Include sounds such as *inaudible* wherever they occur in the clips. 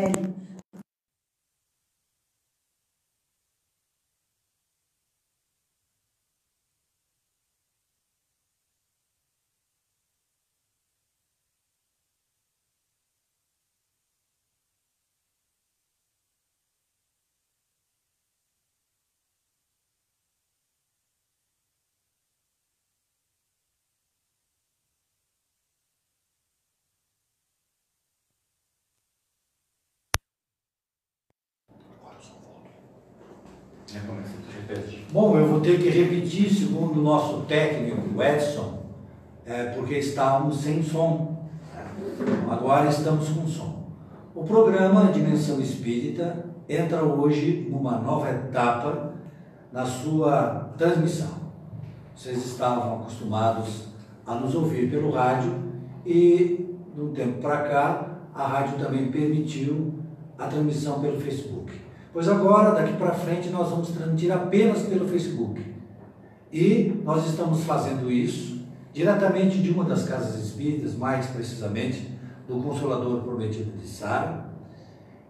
Amen. Bom, eu vou ter que repetir, segundo o nosso técnico Edson, é, porque estávamos sem som. Agora estamos com som. O programa Dimensão Espírita entra hoje numa nova etapa na sua transmissão. Vocês estavam acostumados a nos ouvir pelo rádio e, de um tempo para cá, a rádio também permitiu a transmissão pelo Facebook. Pois agora, daqui para frente, nós vamos transmitir apenas pelo Facebook. E nós estamos fazendo isso diretamente de uma das casas espíritas, mais precisamente do Consolador Prometido de Sara.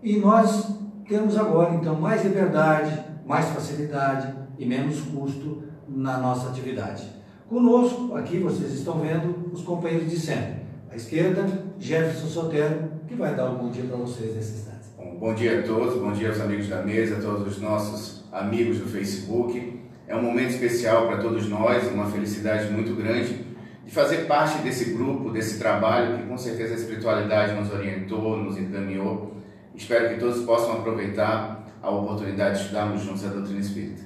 E nós temos agora, então, mais liberdade, mais facilidade e menos custo na nossa atividade. Conosco, aqui vocês estão vendo os companheiros de sempre. À esquerda, Jefferson Sotero, que vai dar um bom dia para vocês nesse instante. Bom, bom dia a todos, bom dia aos amigos da mesa, a todos os nossos amigos do Facebook. É um momento especial para todos nós, uma felicidade muito grande de fazer parte desse grupo, desse trabalho que com certeza a espiritualidade nos orientou, nos encaminhou. Espero que todos possam aproveitar a oportunidade de estudarmos juntos a doutrina espírita.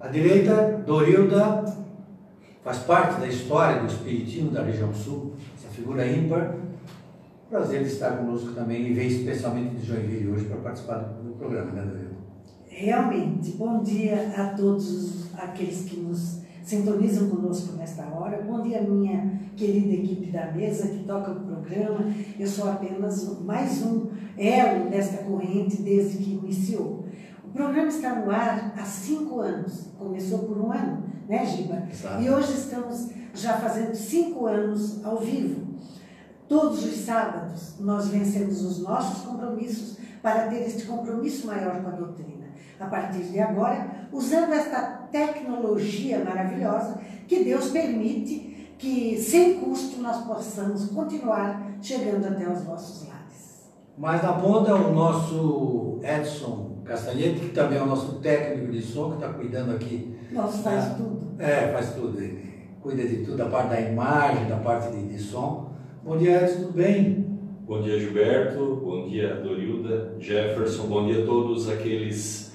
À direita, Dorilda faz parte da história do Espiritismo da região sul, essa figura ímpar, Prazer de estar conosco também e veio especialmente de Joinville hoje para participar do programa, né, David? Realmente, bom dia a todos aqueles que nos sintonizam conosco nesta hora. Bom dia, minha querida equipe da mesa que toca o programa. Eu sou apenas mais um elo desta corrente desde que iniciou. O programa está no ar há cinco anos. Começou por um ano, né, Giba? Exato. E hoje estamos já fazendo cinco anos ao vivo. Todos os sábados nós vencemos os nossos compromissos para ter este compromisso maior com a doutrina. A partir de agora, usando esta tecnologia maravilhosa que Deus permite que, sem custo, nós possamos continuar chegando até os vossos lares. Mas na ponta, o nosso Edson Castanhetti, que também é o nosso técnico de som, que está cuidando aqui. Nossa, faz ah, tudo. É, faz tudo. Ele cuida de tudo, da parte da imagem, da parte de, de som. Bom dia, Edson, tudo bem? Bom dia, Gilberto. Bom dia, Dorilda, Jefferson. Bom dia a todos aqueles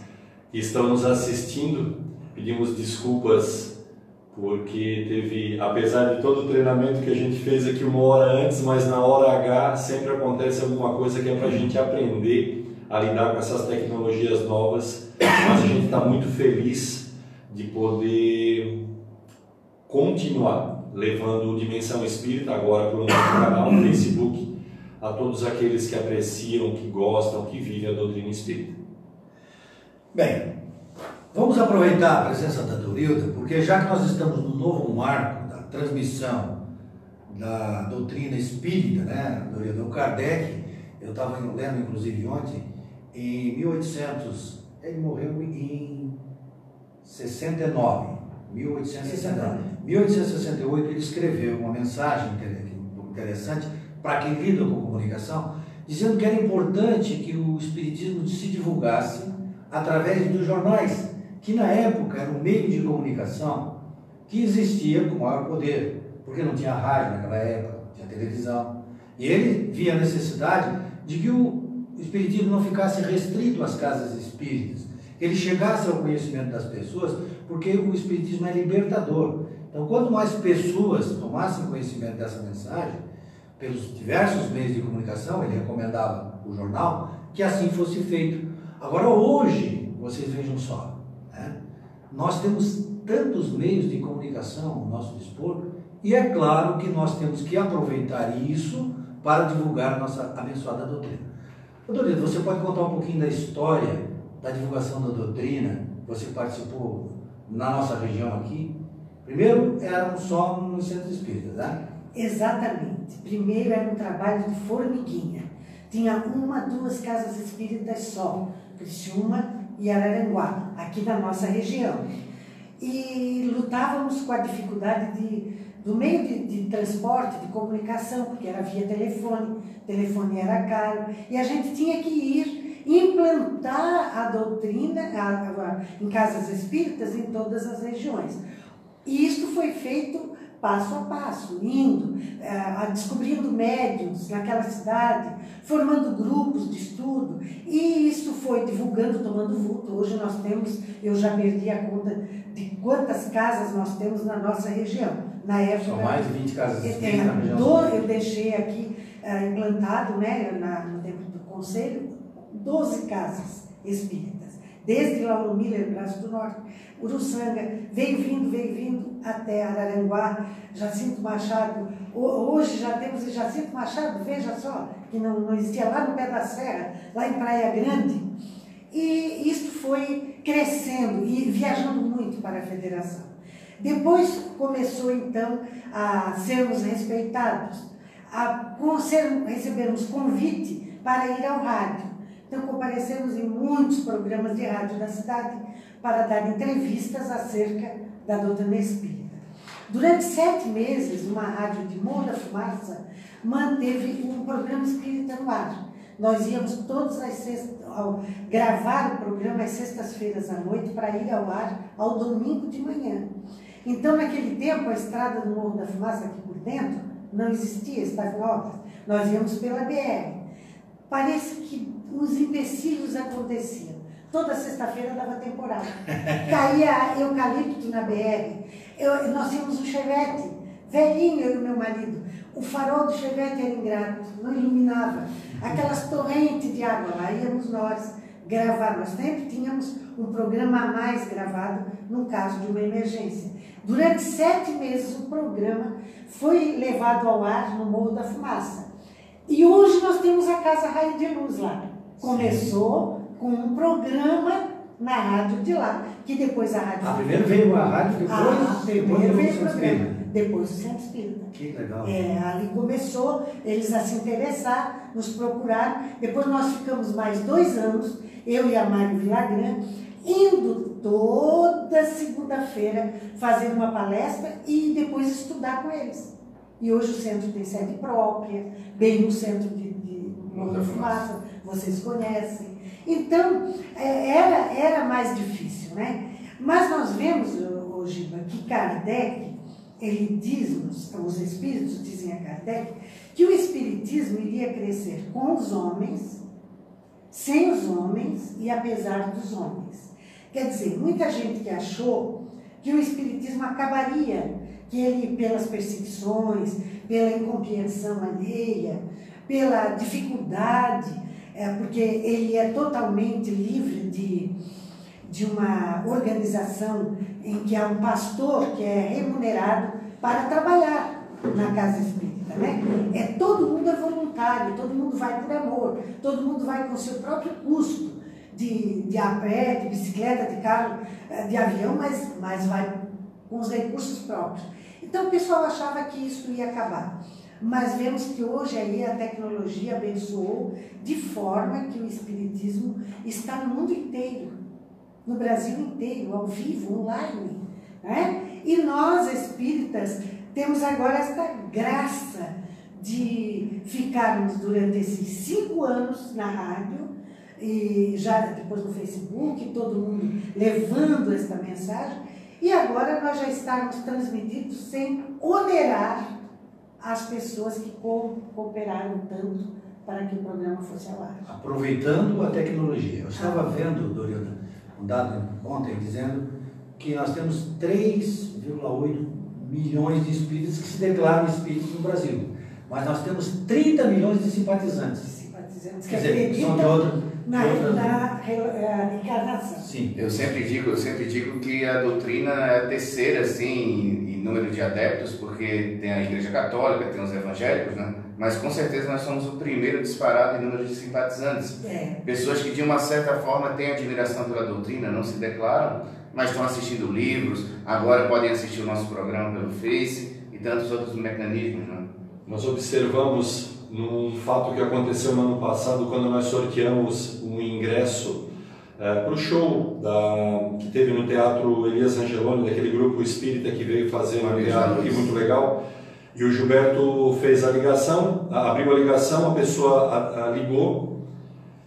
que estão nos assistindo. Pedimos desculpas porque teve, apesar de todo o treinamento que a gente fez aqui uma hora antes, mas na hora H sempre acontece alguma coisa que é para a gente aprender a lidar com essas tecnologias novas. Mas a gente está muito feliz de poder continuar levando Dimensão Espírita agora para o nosso canal no Facebook, a todos aqueles que apreciam, que gostam, que vivem a doutrina espírita. Bem, vamos aproveitar a presença da Dorilda, porque já que nós estamos no novo marco da transmissão da doutrina espírita, né, Dorilda, o Kardec, eu estava lendo inclusive ontem, em 1800, ele morreu em 69, 1869. 1868 ele escreveu uma mensagem interessante para quem lida com comunicação, dizendo que era importante que o espiritismo se divulgasse através dos jornais, que na época era um meio de comunicação que existia com maior poder, porque não tinha rádio naquela época, não tinha televisão. E ele via a necessidade de que o espiritismo não ficasse restrito às casas espíritas, ele chegasse ao conhecimento das pessoas, porque o espiritismo é libertador. Então, quanto mais pessoas tomassem conhecimento dessa mensagem, pelos diversos meios de comunicação, ele recomendava o jornal, que assim fosse feito. Agora, hoje, vocês vejam só, né? nós temos tantos meios de comunicação ao nosso dispor, e é claro que nós temos que aproveitar isso para divulgar a nossa abençoada doutrina. Doutrina, você pode contar um pouquinho da história da divulgação da doutrina? Você participou na nossa região aqui? Primeiro eram só nos centros espíritas, né? Exatamente. Primeiro era um trabalho de formiguinha. tinha uma, duas casas espíritas só, Criciúma e Araranguá, aqui na nossa região. E lutávamos com a dificuldade de, do meio de, de transporte, de comunicação, porque era via telefone, telefone era caro, e a gente tinha que ir implantar a doutrina a, a, em casas espíritas em todas as regiões. E isto foi feito passo a passo, indo, é, descobrindo médiums naquela cidade, formando grupos de estudo, e isso foi divulgando, tomando vulto. Hoje nós temos, eu já perdi a conta de quantas casas nós temos na nossa região. Na época. São mais de 20 casas é, na região. eu deixei aqui é, implantado, né, na, no tempo do conselho, 12 casas espíritas desde Lauro Miller, Braço do Norte, Uruçanga, veio vindo, veio vindo até Araranguá, Jacinto Machado. Hoje já temos Jacinto Machado, veja só, que não, não existia lá no pé da serra, lá em Praia Grande. E isso foi crescendo e viajando muito para a federação. Depois começou então a sermos respeitados, a recebermos convite para ir ao rádio. Então, comparecemos em muitos programas de rádio da cidade para dar entrevistas acerca da doutrina espírita. Durante sete meses, uma rádio de Morro da Fumaça manteve um programa espírita no ar. Nós íamos todas as sextas, gravar o programa às sextas-feiras à noite para ir ao ar ao domingo de manhã. Então, naquele tempo, a estrada do Morro da Fumaça aqui por dentro não existia, estava em obras. Nós íamos pela BR. Parece que os empecilhos aconteciam. Toda sexta-feira dava temporada. *laughs* Caía eucalipto na BR. Eu, nós tínhamos um chevette, velhinho, eu e meu marido. O farol do chevette era ingrato, não iluminava. Aquelas torrentes de água, lá íamos nós gravar. Nós sempre tínhamos um programa a mais gravado no caso de uma emergência. Durante sete meses o programa foi levado ao ar no Morro da Fumaça. E hoje nós temos a Casa Raio de Luz lá. Começou com um programa na rádio de lá, que depois a rádio. Ah, primeiro veio a rádio, depois, ah, primeiro veio o programa, Espírita. depois o Centro Espírita. Que legal. É, ali começou eles a se interessar, nos procurar. Depois nós ficamos mais dois anos, eu e a Mário Villagrán, indo toda segunda-feira fazer uma palestra e depois estudar com eles. E hoje o centro tem sede própria, bem no centro de, de Fumaça vocês conhecem. Então, é, era, era mais difícil, né? Mas nós vemos, hoje que Kardec, ele diz-nos, os espíritos dizem a Kardec, que o espiritismo iria crescer com os homens, sem os homens e apesar dos homens. Quer dizer, muita gente que achou que o espiritismo acabaria, que ele, pelas perseguições, pela incompreensão alheia, pela dificuldade, é, porque ele é totalmente livre de, de uma organização em que há um pastor que é remunerado para trabalhar na casa espírita, né? É todo mundo é voluntário, todo mundo vai por amor, todo mundo vai com seu próprio custo de, de a pé, de bicicleta, de carro, eh, de avião, mas, mas vai com os recursos próprios. Então o pessoal achava que isso ia acabar. Mas vemos que hoje aí a tecnologia abençoou de forma que o Espiritismo está no mundo inteiro, no Brasil inteiro, ao vivo, online. Né? E nós, espíritas, temos agora esta graça de ficarmos durante esses cinco anos na rádio, e já depois no Facebook, todo mundo levando esta mensagem, e agora nós já estamos transmitindo sem onerar as pessoas que cooperaram tanto para que o programa fosse ao ar. Aproveitando a tecnologia. Eu estava ah. vendo, Dorilda, um dado ontem dizendo que nós temos 3,8 milhões de espíritos que se declaram espíritos no Brasil. Mas nós temos 30 milhões de simpatizantes. Simpatizantes que Quer dizer, são de outra, na, de outra... na encarnação. Sim. Eu sempre digo, eu sempre digo que a doutrina é a terceira, assim, número de adeptos, porque tem a Igreja Católica, tem os evangélicos, né? mas com certeza nós somos o primeiro disparado em número de simpatizantes. É. Pessoas que de uma certa forma têm admiração pela doutrina, não se declaram, mas estão assistindo livros, agora podem assistir o nosso programa pelo Face e tantos outros mecanismos. Né? Nós observamos num fato que aconteceu no ano passado, quando nós sorteamos um ingresso é, para o show da, que teve no Teatro Elias Angeloni, daquele grupo espírita que veio fazer um teatro aqui muito legal. E o Gilberto fez a ligação, abriu a ligação, a pessoa a, a ligou,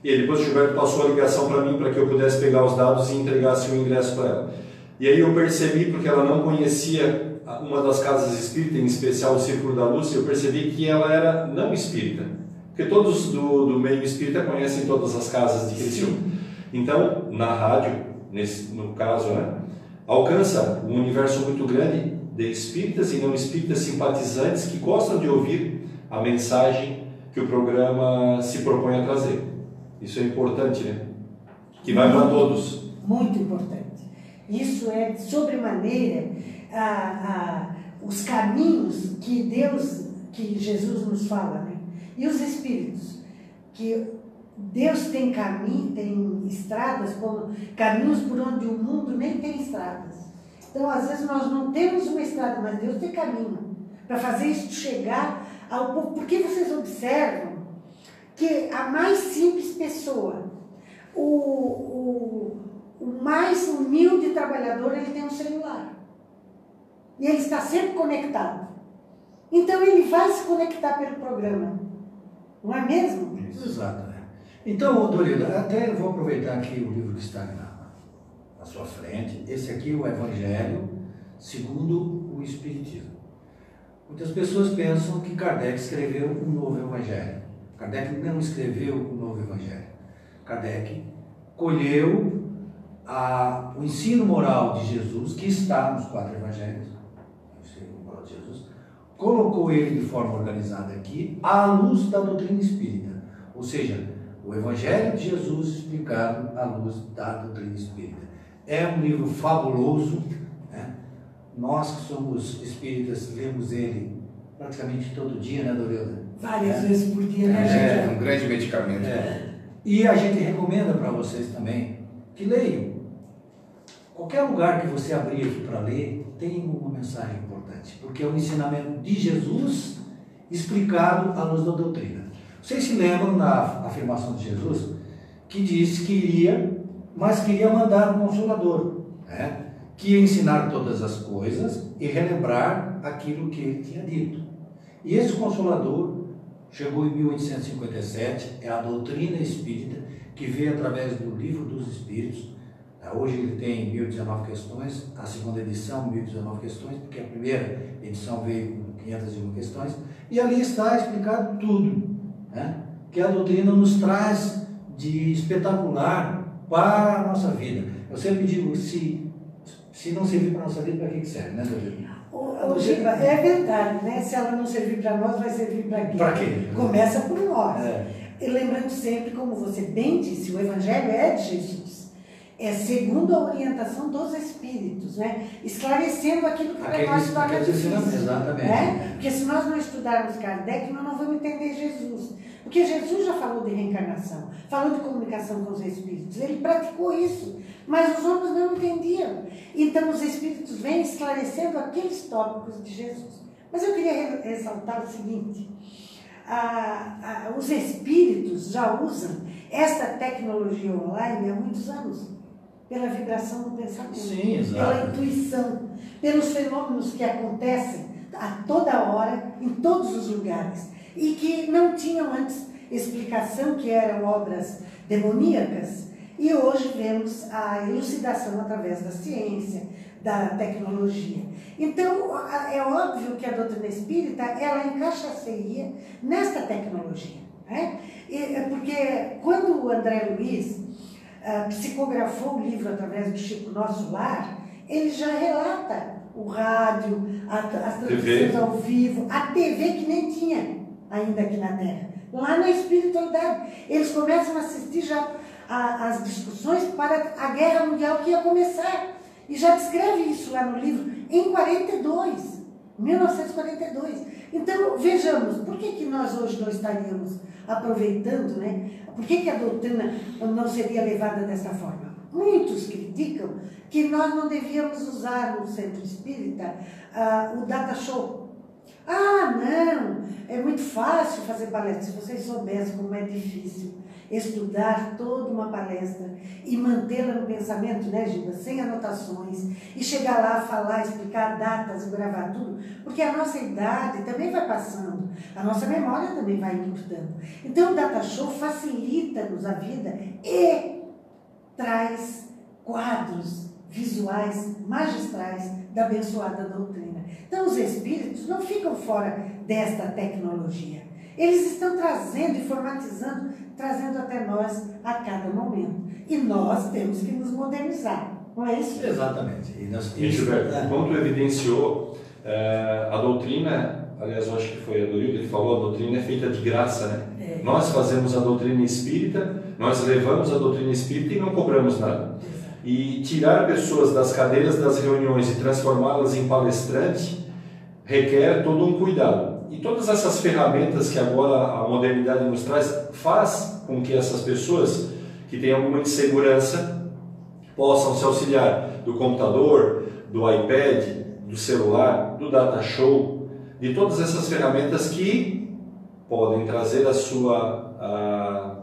e depois o Gilberto passou a ligação para mim para que eu pudesse pegar os dados e entregasse o ingresso para ela. E aí eu percebi, porque ela não conhecia uma das casas espírita, em especial o Círculo da Luz, eu percebi que ela era não espírita. Porque todos do, do meio espírita conhecem todas as casas de Criciúma. Então, na rádio, nesse, no caso, né, alcança um universo muito grande de espíritas e não espíritas simpatizantes que gostam de ouvir a mensagem que o programa se propõe a trazer. Isso é importante, né? Que vai para todos. Muito importante. Isso é, sobremaneira, a, a, os caminhos que Deus, que Jesus nos fala, né? E os Espíritos, que Deus tem caminho, tem estradas, como caminhos por onde o mundo nem tem estradas. Então, às vezes, nós não temos uma estrada, mas Deus tem caminho para fazer isso chegar ao povo. Porque vocês observam que a mais simples pessoa, o, o, o mais humilde trabalhador, ele tem um celular. E ele está sempre conectado. Então ele vai se conectar pelo programa. Não é mesmo? Exato. Então, Dorida, até vou aproveitar aqui o livro que está na, na sua frente. Esse aqui é o Evangelho segundo o Espiritismo. Muitas pessoas pensam que Kardec escreveu um novo Evangelho. Kardec não escreveu um novo Evangelho. Kardec colheu a, o ensino moral de Jesus, que está nos quatro Evangelhos, o ensino moral de Jesus, colocou ele de forma organizada aqui à luz da doutrina espírita. Ou seja, o Evangelho de Jesus explicado à luz da doutrina espírita. É um livro fabuloso. Né? Nós que somos espíritas lemos ele praticamente todo dia, né, Dorilda? Várias é. vezes por dia, né, é, É um grande medicamento. É. E a gente recomenda para vocês também que leiam. Qualquer lugar que você abrir aqui para ler, tem uma mensagem importante, porque é o ensinamento de Jesus explicado à luz da doutrina. Vocês se lembram na afirmação de Jesus que disse que iria, mas queria mandar um consolador, né? que ia ensinar todas as coisas e relembrar aquilo que ele tinha dito. E esse consolador chegou em 1857, é a doutrina espírita que veio através do livro dos Espíritos. Hoje ele tem 1019 questões, a segunda edição 1019 questões, porque a primeira edição veio com 501 questões, e ali está explicado tudo né? que a doutrina nos traz de espetacular para a nossa vida. Eu sempre digo, se, se não servir para a nossa vida, para que serve, né, doutrina? Ô, é verdade, né? Se ela não servir para nós, vai servir para quê? Para quê? Começa por nós. É. E lembrando sempre, como você bem disse, o Evangelho é de Jesus. É segundo a orientação dos Espíritos, né? Esclarecendo aquilo que para nós torna difícil. Exatamente. Né? Porque se nós não estudarmos Kardec, nós não vamos entender Jesus. Porque Jesus já falou de reencarnação, falou de comunicação com os Espíritos. Ele praticou isso. Mas os homens não entendiam. Então os Espíritos vêm esclarecendo aqueles tópicos de Jesus. Mas eu queria ressaltar o seguinte: os Espíritos já usam esta tecnologia online há muitos anos pela vibração do pensamento, Sim, pela intuição, pelos fenômenos que acontecem a toda hora, em todos os lugares, e que não tinham antes explicação, que eram obras demoníacas, e hoje vemos a elucidação através da ciência, da tecnologia. Então, é óbvio que a doutrina espírita, ela encaixaceia nesta tecnologia. Né? E, é porque quando o André Luiz uh, psicografou o livro através do Chico Nosso Lar, ele já relata o rádio, a, as transmissões ao vivo, a TV que nem tinha ainda aqui na Terra. Lá na espiritualidade. Eles começam a assistir já as discussões para a guerra mundial que ia começar. E já descreve isso lá no livro, em 42, 1942. Então, vejamos, por que, que nós hoje não estaríamos aproveitando, né? Por que, que a doutrina não seria levada dessa forma? Muitos criticam que nós não devíamos usar no centro espírita uh, o data show. Ah, não, é muito fácil fazer palestra. Se vocês soubessem como é difícil estudar toda uma palestra e mantê-la no pensamento, né, Gilda? Sem anotações, e chegar lá, falar, explicar datas, gravar tudo, porque a nossa idade também vai passando, a nossa memória também vai encurtando. Então, o Data Show facilita-nos a vida e traz quadros visuais magistrais da abençoada doutrina. Então, os espíritos não ficam fora desta tecnologia. Eles estão trazendo, informatizando, trazendo até nós a cada momento. E nós temos que nos modernizar, não é isso? Exatamente. E, nós, e Gilberto, é. como tu evidenciou, é, a doutrina, aliás, eu acho que foi a do ele falou, a doutrina é feita de graça, né? É. Nós fazemos a doutrina espírita, nós levamos a doutrina espírita e não cobramos nada. E tirar pessoas das cadeiras das reuniões e transformá-las em palestrante requer todo um cuidado. E todas essas ferramentas que agora a modernidade nos traz faz com que essas pessoas que têm alguma insegurança possam se auxiliar do computador, do iPad, do celular, do data show, de todas essas ferramentas que podem trazer a sua a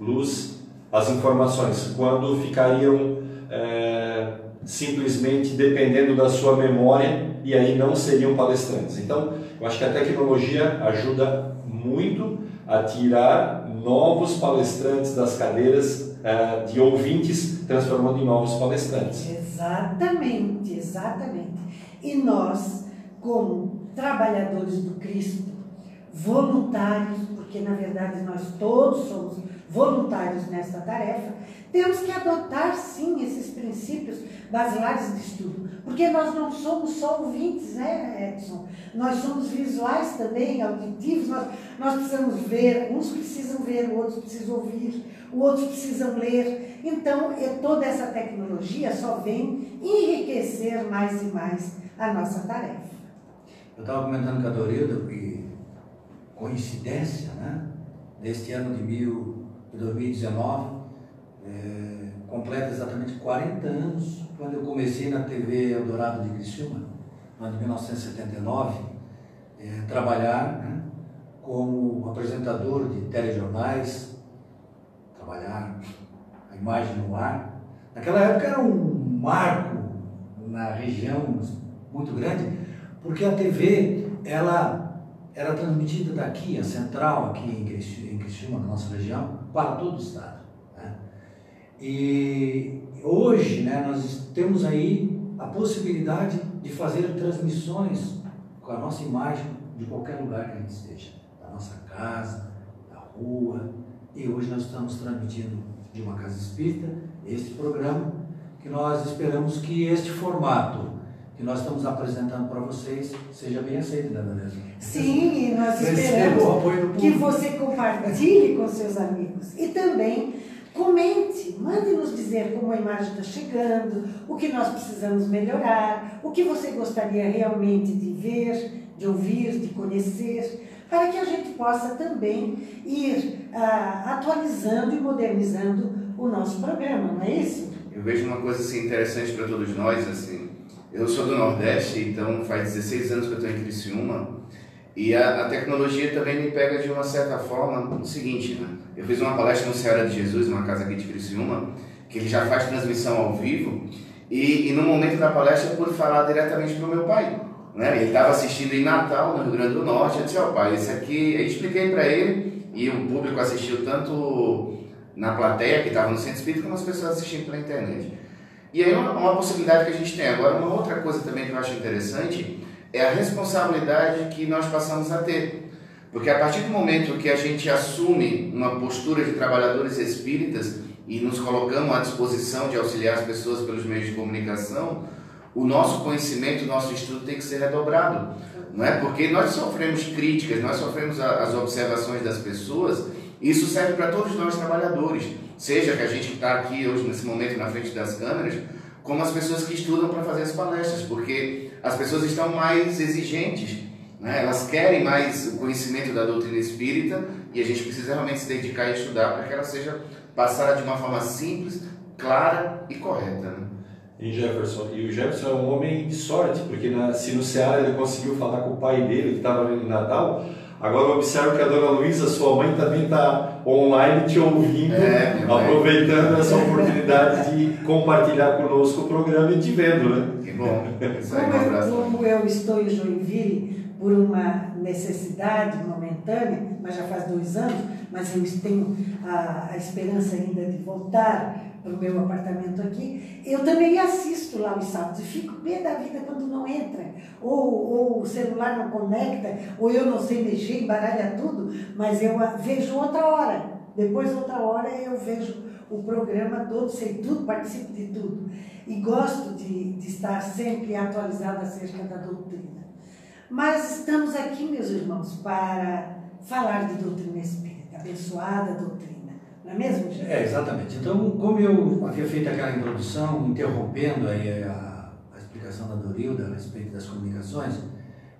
luz as informações quando ficariam é, simplesmente dependendo da sua memória e aí não seriam palestrantes. Então, eu acho que a tecnologia ajuda muito a tirar novos palestrantes das cadeiras é, de ouvintes, transformando em novos palestrantes. Exatamente, exatamente. E nós, como trabalhadores do Cristo, voluntários, porque na verdade nós todos somos voluntários nesta tarefa, temos que adotar sim esses princípios basilares de estudo, porque nós não somos só ouvintes, né, Edson? Nós somos visuais também, auditivos, nós, nós precisamos ver, uns precisam ver, outros precisam ouvir, outros precisam ler. Então, toda essa tecnologia só vem enriquecer mais e mais a nossa tarefa. Eu estava comentando com a Dorilda que coincidência, né? Deste ano de, mil, de 2019, é, completa exatamente 40 anos quando eu comecei na TV Eldorado de Criciúma, no ano de 1979, é, trabalhar né, como apresentador de telejornais, trabalhar a imagem no ar. Naquela época era um marco na região muito grande, porque a TV ela era transmitida daqui, a central aqui em Criciúma, na nossa região, para todo o estado. E hoje né, nós temos aí a possibilidade de fazer transmissões com a nossa imagem de qualquer lugar que a gente esteja, da nossa casa, da rua. E hoje nós estamos transmitindo de uma casa espírita este programa que nós esperamos que este formato que nós estamos apresentando para vocês seja bem aceito, né, Vanessa? Sim, nós esperamos que você compartilhe com seus amigos e também Comente, mande nos dizer como a imagem está chegando, o que nós precisamos melhorar, o que você gostaria realmente de ver, de ouvir, de conhecer, para que a gente possa também ir ah, atualizando e modernizando o nosso programa, não é isso? Eu vejo uma coisa assim, interessante para todos nós, assim, eu sou do Nordeste, então faz 16 anos que eu estou em Criciúma, e a, a, tecnologia também me pega de uma certa forma no seguinte, né? Eu fiz uma palestra no Ceará de Jesus, numa casa aqui de Criciúma, que ele já faz transmissão ao vivo, e, e no momento da palestra eu pude falar diretamente para o meu pai. Né? Ele estava assistindo em Natal, no Rio Grande do Norte, eu disse, ó oh, pai, esse aqui, eu expliquei para ele, e o público assistiu tanto na plateia, que estava no centro espírita, como as pessoas assistindo pela internet. E aí uma, uma possibilidade que a gente tem. Agora, uma outra coisa também que eu acho interessante é a responsabilidade que nós passamos a ter. Porque a partir do momento que a gente assume uma postura de trabalhadores espíritas e nos colocamos à disposição de auxiliar as pessoas pelos meios de comunicação, o nosso conhecimento, o nosso estudo tem que ser redobrado. Não é? Porque nós sofremos críticas, nós sofremos as observações das pessoas, isso serve para todos nós trabalhadores, seja que a gente está aqui hoje nesse momento na frente das câmeras, como as pessoas que estudam para fazer as palestras, porque as pessoas estão mais exigentes, né? elas querem mais o conhecimento da doutrina espírita e a gente precisa realmente se dedicar a estudar para que ela seja passada de uma forma simples, clara e correta. Né? em Jefferson. E o Jefferson é um homem de sorte, porque na, se no Ceará ele conseguiu falar com o pai dele, que estava em Natal, agora observo que a dona Luísa, sua mãe, também está online te ouvindo, É, aproveitando essa oportunidade de compartilhar conosco o programa e te vendo, né? Que bom. Como eu, como eu estou em Joinville por uma necessidade momentânea, mas já faz dois anos, mas eu tenho a, a esperança ainda de voltar para o meu apartamento aqui, eu também assisto lá os sábados fico pé da vida quando não entra, ou, ou o celular não conecta, ou eu não sei mexer, embaralha tudo, mas eu vejo outra hora. Depois, outra hora, eu vejo o programa todo, sei tudo, participo de tudo. E gosto de, de estar sempre atualizada acerca da doutrina. Mas estamos aqui, meus irmãos, para falar de doutrina espírita, abençoada doutrina. Não é mesmo, gente? É, exatamente. Então, como eu havia feito aquela introdução, interrompendo aí a, a explicação da Dorilda a respeito das comunicações,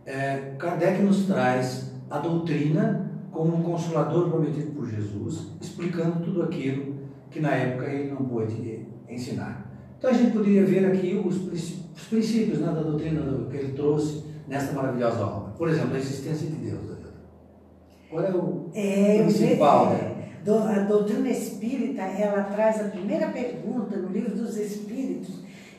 é, Kardec nos traz a doutrina como um consolador prometido por Jesus, explicando tudo aquilo que na época ele não pôde ensinar. Então a gente poderia ver aqui os, os princípios né, da doutrina do- que ele trouxe nessa maravilhosa obra. Por exemplo, a existência de Deus. Dorilda. Qual é o É, principal? né? A doutrina espírita, ela traz a primeira pergunta no livro dos Espíritos,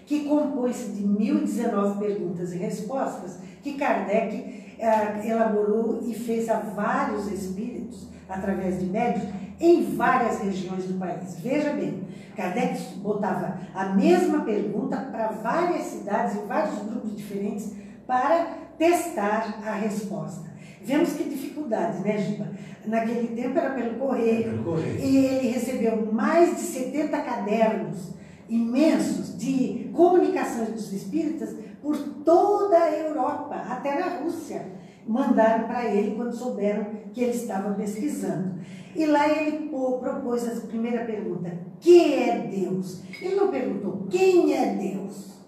que compõe-se de 1019 perguntas e respostas, que Kardec eh, elaborou e fez a vários espíritos, através de médios, em várias regiões do país. Veja bem, Kardec botava a mesma pergunta para várias cidades, em vários grupos diferentes, para testar a resposta. Vemos que dificuldades, né, Giba? Naquele tempo era pelo correio, Pelo correio. e ele recebeu mais de 70 cadernos imensos de comunicações dos espíritas por toda a Europa, até na Rússia. Mandaram para ele quando souberam que ele estava pesquisando. E lá ele pô- propôs a primeira pergunta: que é Deus? Ele não perguntou quem é Deus.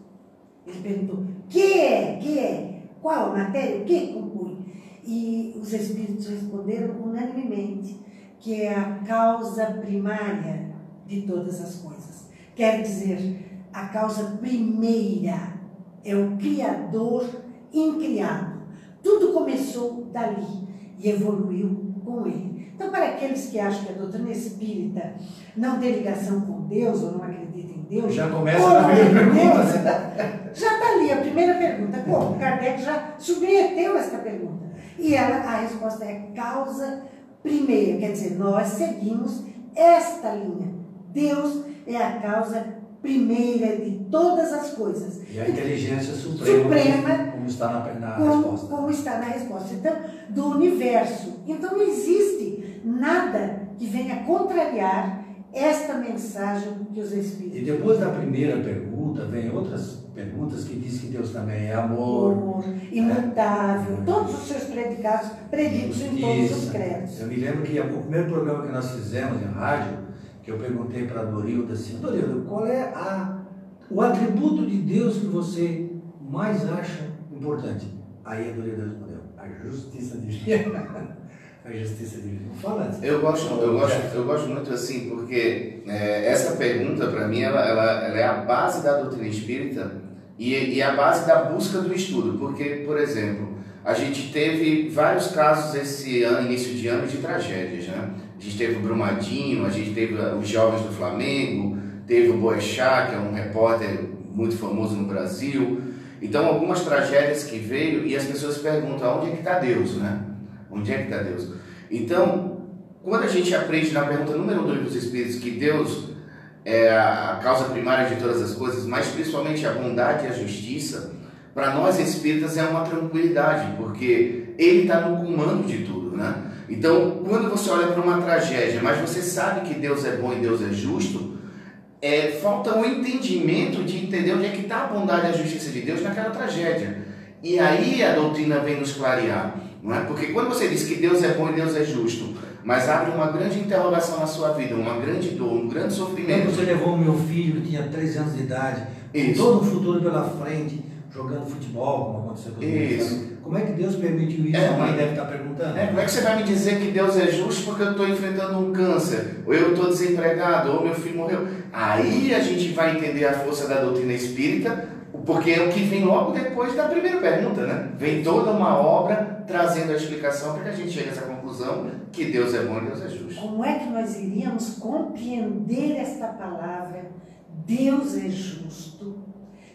Ele perguntou: que é? Que é? Qual a matéria? O que compõe? E os espíritos responderam unanimemente que é a causa primária de todas as coisas. Quer dizer, a causa primeira é o Criador incriado. Tudo começou dali e evoluiu com ele. Então, para aqueles que acham que a doutrina espírita não tem ligação com Deus ou não acreditam em Deus, Já começa ou não primeira é pergunta. Deus, já está ali a primeira pergunta. Como? Kardec já submeteu esta pergunta. E ela, a resposta é causa primeira. Quer dizer, nós seguimos esta linha. Deus é a causa primeira de todas as coisas. E a inteligência suprema, Suprema. como está na, na Como, resposta. como está na resposta. Então, do universo. Então, não existe nada que venha contrariar esta mensagem que os E Espíritos depois da primeira pergunta, vem outras perguntas que diz que Deus também é amor, amor, imutável, todos os seus predicados preditos em todos os credos. Eu me lembro que o primeiro programa que nós fizemos em rádio, que eu perguntei para a Dorilda assim, Dorilda, qual é a, o atributo de Deus que você mais acha importante? Aí a Dorilda respondeu, a justiça divina. *laughs* a justiça divina. Não fala antes. Eu gosto, eu gosto, eu gosto muito assim, porque é, essa pergunta, para mim, ela, ela, ela é a base da doutrina espírita e, e a base da busca do estudo. Porque, por exemplo, a gente teve vários casos esse ano, início de ano, de tragédias, né? A gente teve o Brumadinho, a gente teve os jovens do Flamengo, teve o Boechat, que é um repórter muito famoso no Brasil. Então, algumas tragédias que veio e as pessoas perguntam, onde é que está Deus, né? Onde é que está Deus? Então, quando a gente aprende na pergunta número 2 dos Espíritos que Deus é a causa primária de todas as coisas, mas principalmente a bondade e a justiça, para nós espíritas é uma tranquilidade, porque Ele está no comando de tudo, né? Então, quando você olha para uma tragédia, mas você sabe que Deus é bom e Deus é justo, é, falta o entendimento de entender onde é que está a bondade e a justiça de Deus naquela tragédia. E aí a doutrina vem nos clarear, não é? Porque quando você diz que Deus é bom e Deus é justo, mas abre uma grande interrogação na sua vida, uma grande dor, um grande Quando sofrimento. você levou o meu filho, que tinha 13 anos de idade, Isso. todo um futuro pela frente, jogando futebol, como aconteceu com Isso. Como é que Deus permitiu isso? É, a mãe deve estar perguntando. É, como é que você vai me dizer que Deus é justo porque eu estou enfrentando um câncer, ou eu estou desempregado, ou meu filho morreu? Aí a gente vai entender a força da doutrina espírita, porque é o que vem logo depois da primeira pergunta, né? Vem toda uma obra trazendo a explicação para que a gente chegue a essa conclusão que Deus é bom e Deus é justo. Como é que nós iríamos compreender esta palavra? Deus é justo.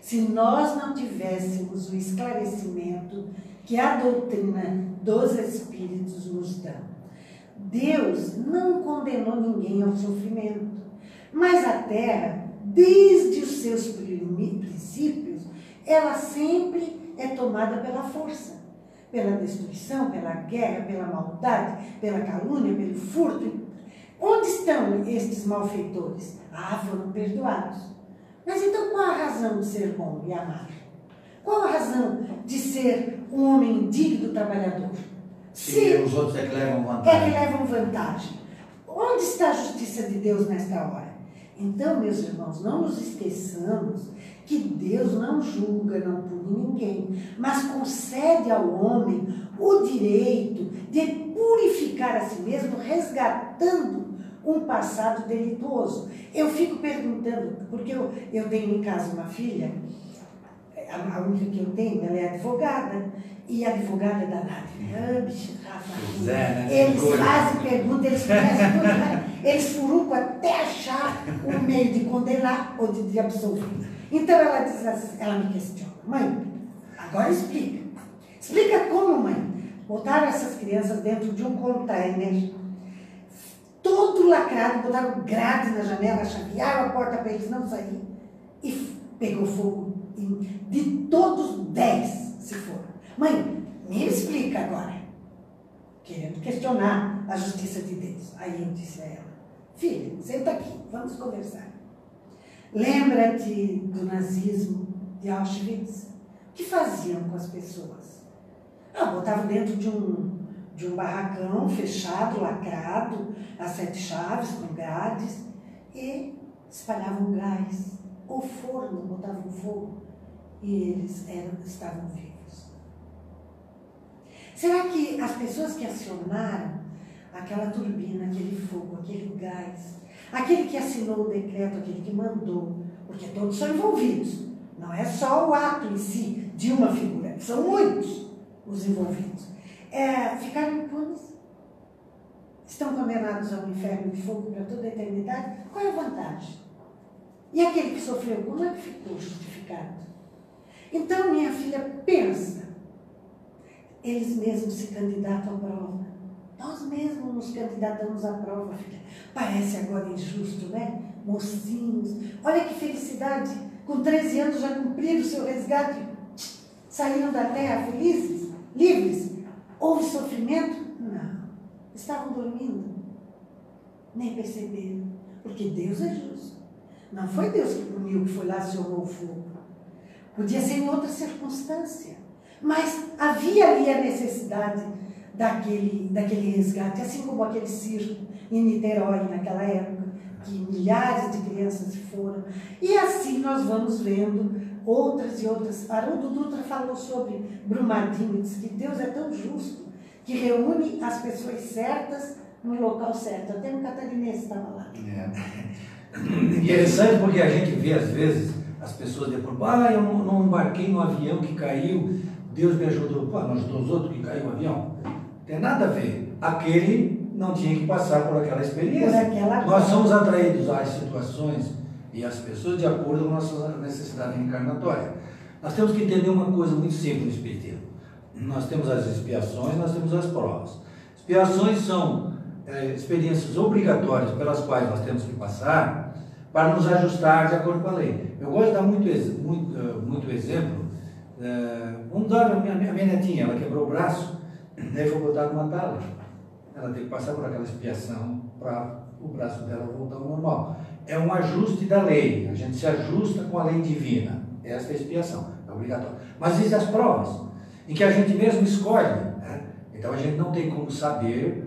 Se nós não tivéssemos o esclarecimento que a doutrina dos Espíritos nos dá. Deus não condenou ninguém ao sofrimento, mas a terra, desde os seus princípios, ela sempre é tomada pela força, pela destruição, pela guerra, pela maldade, pela calúnia, pelo furto. Onde estão estes malfeitores? Ah, foram perdoados. Mas então qual a razão de ser bom e amar? Qual a razão de ser um homem digno trabalhador? Se os outros é que levam é que vantagem. levam vantagem. Onde está a justiça de Deus nesta hora? Então, meus irmãos, não nos esqueçamos que Deus não julga, não pune ninguém, mas concede ao homem o direito de purificar a si mesmo, resgatando um passado delituoso. Eu fico perguntando, porque eu, eu tenho em casa uma filha, a, a única que eu tenho, ela é advogada, e a advogada é danada. Ah, bicho, Rafa, é, né? eles Coisa. fazem perguntas, eles conhecem tudo, né? Eles furucam até achar um meio de condenar ou de, de absolver. Então ela diz assim, ela me questiona, mãe, agora explica. Explica como, mãe. Botaram essas crianças dentro de um container, todo lacrado, botaram grade na janela, chavearam a porta para eles não saírem e pegou fogo. De todos dez se foram. Mãe, me explica agora querendo questionar a justiça de Deus. Aí eu disse a ela: Filha, senta aqui, vamos conversar. Lembra-te do nazismo de Auschwitz? O que faziam com as pessoas? Ah, botavam dentro de um, de um barracão fechado, lacrado, a sete chaves, com grades, e espalhavam gás. Ou forno, botavam fogo, e eles eram, estavam vivos. Será que as pessoas que acionaram aquela turbina, aquele fogo, aquele gás, aquele que assinou o decreto, aquele que mandou, porque todos são envolvidos, não é só o ato em si de uma figura, são muitos os envolvidos, é, ficaram impunes? Estão condenados ao inferno de fogo para toda a eternidade? Qual é a vantagem? E aquele que sofreu, como é que ficou justificado? Então, minha filha, pensa eles mesmos se candidatam à prova. Nós mesmos nos candidatamos à prova, filha. Parece agora injusto, né? Mocinhos. Olha que felicidade. Com 13 anos já cumpriram o seu resgate. Saíram da terra felizes, livres. Houve sofrimento? Não. Estavam dormindo. Nem perceberam. Porque Deus é justo. Não foi Deus que puniu, que foi lá e acionou o fogo. Podia ser em outra circunstância. Mas havia ali a necessidade daquele, daquele resgate, assim como aquele circo em Niterói naquela época, que milhares de crianças foram. E assim nós vamos vendo outras e outras. Haroldo Dutra falou sobre Brumadinho, disse que Deus é tão justo que reúne as pessoas certas no local certo. Até um catarinense estava lá. Interessante porque a gente vê às vezes as pessoas depois, ah, eu não embarquei no avião que caiu, Deus me ajudou. Pô, não ajudou os outros que caiu o avião? Tem nada a ver. Aquele não tinha que passar por aquela experiência. Por aquela Nós somos atraídos às situações e às pessoas de acordo com a nossa necessidade reencarnatória. Nós temos que entender uma coisa muito simples no Espiritismo. Nós temos as expiações, nós temos as provas. Expiações são eh, experiências obrigatórias pelas quais nós temos que passar para nos ajustar de acordo com a lei. Eu gosto de dar muito, muito, eh, muito exemplo. eh, vamos dar a minha, a minha netinha, ela quebrou o braço, daí foi botar numa tala. Ela tem que passar por aquela expiação para o braço dela voltar ao normal. É um ajuste da lei, a gente se ajusta com a lei divina. Essa é a expiação, é obrigatório. Mas existem as provas, em que a gente mesmo escolhe. né? Então a gente não tem como saber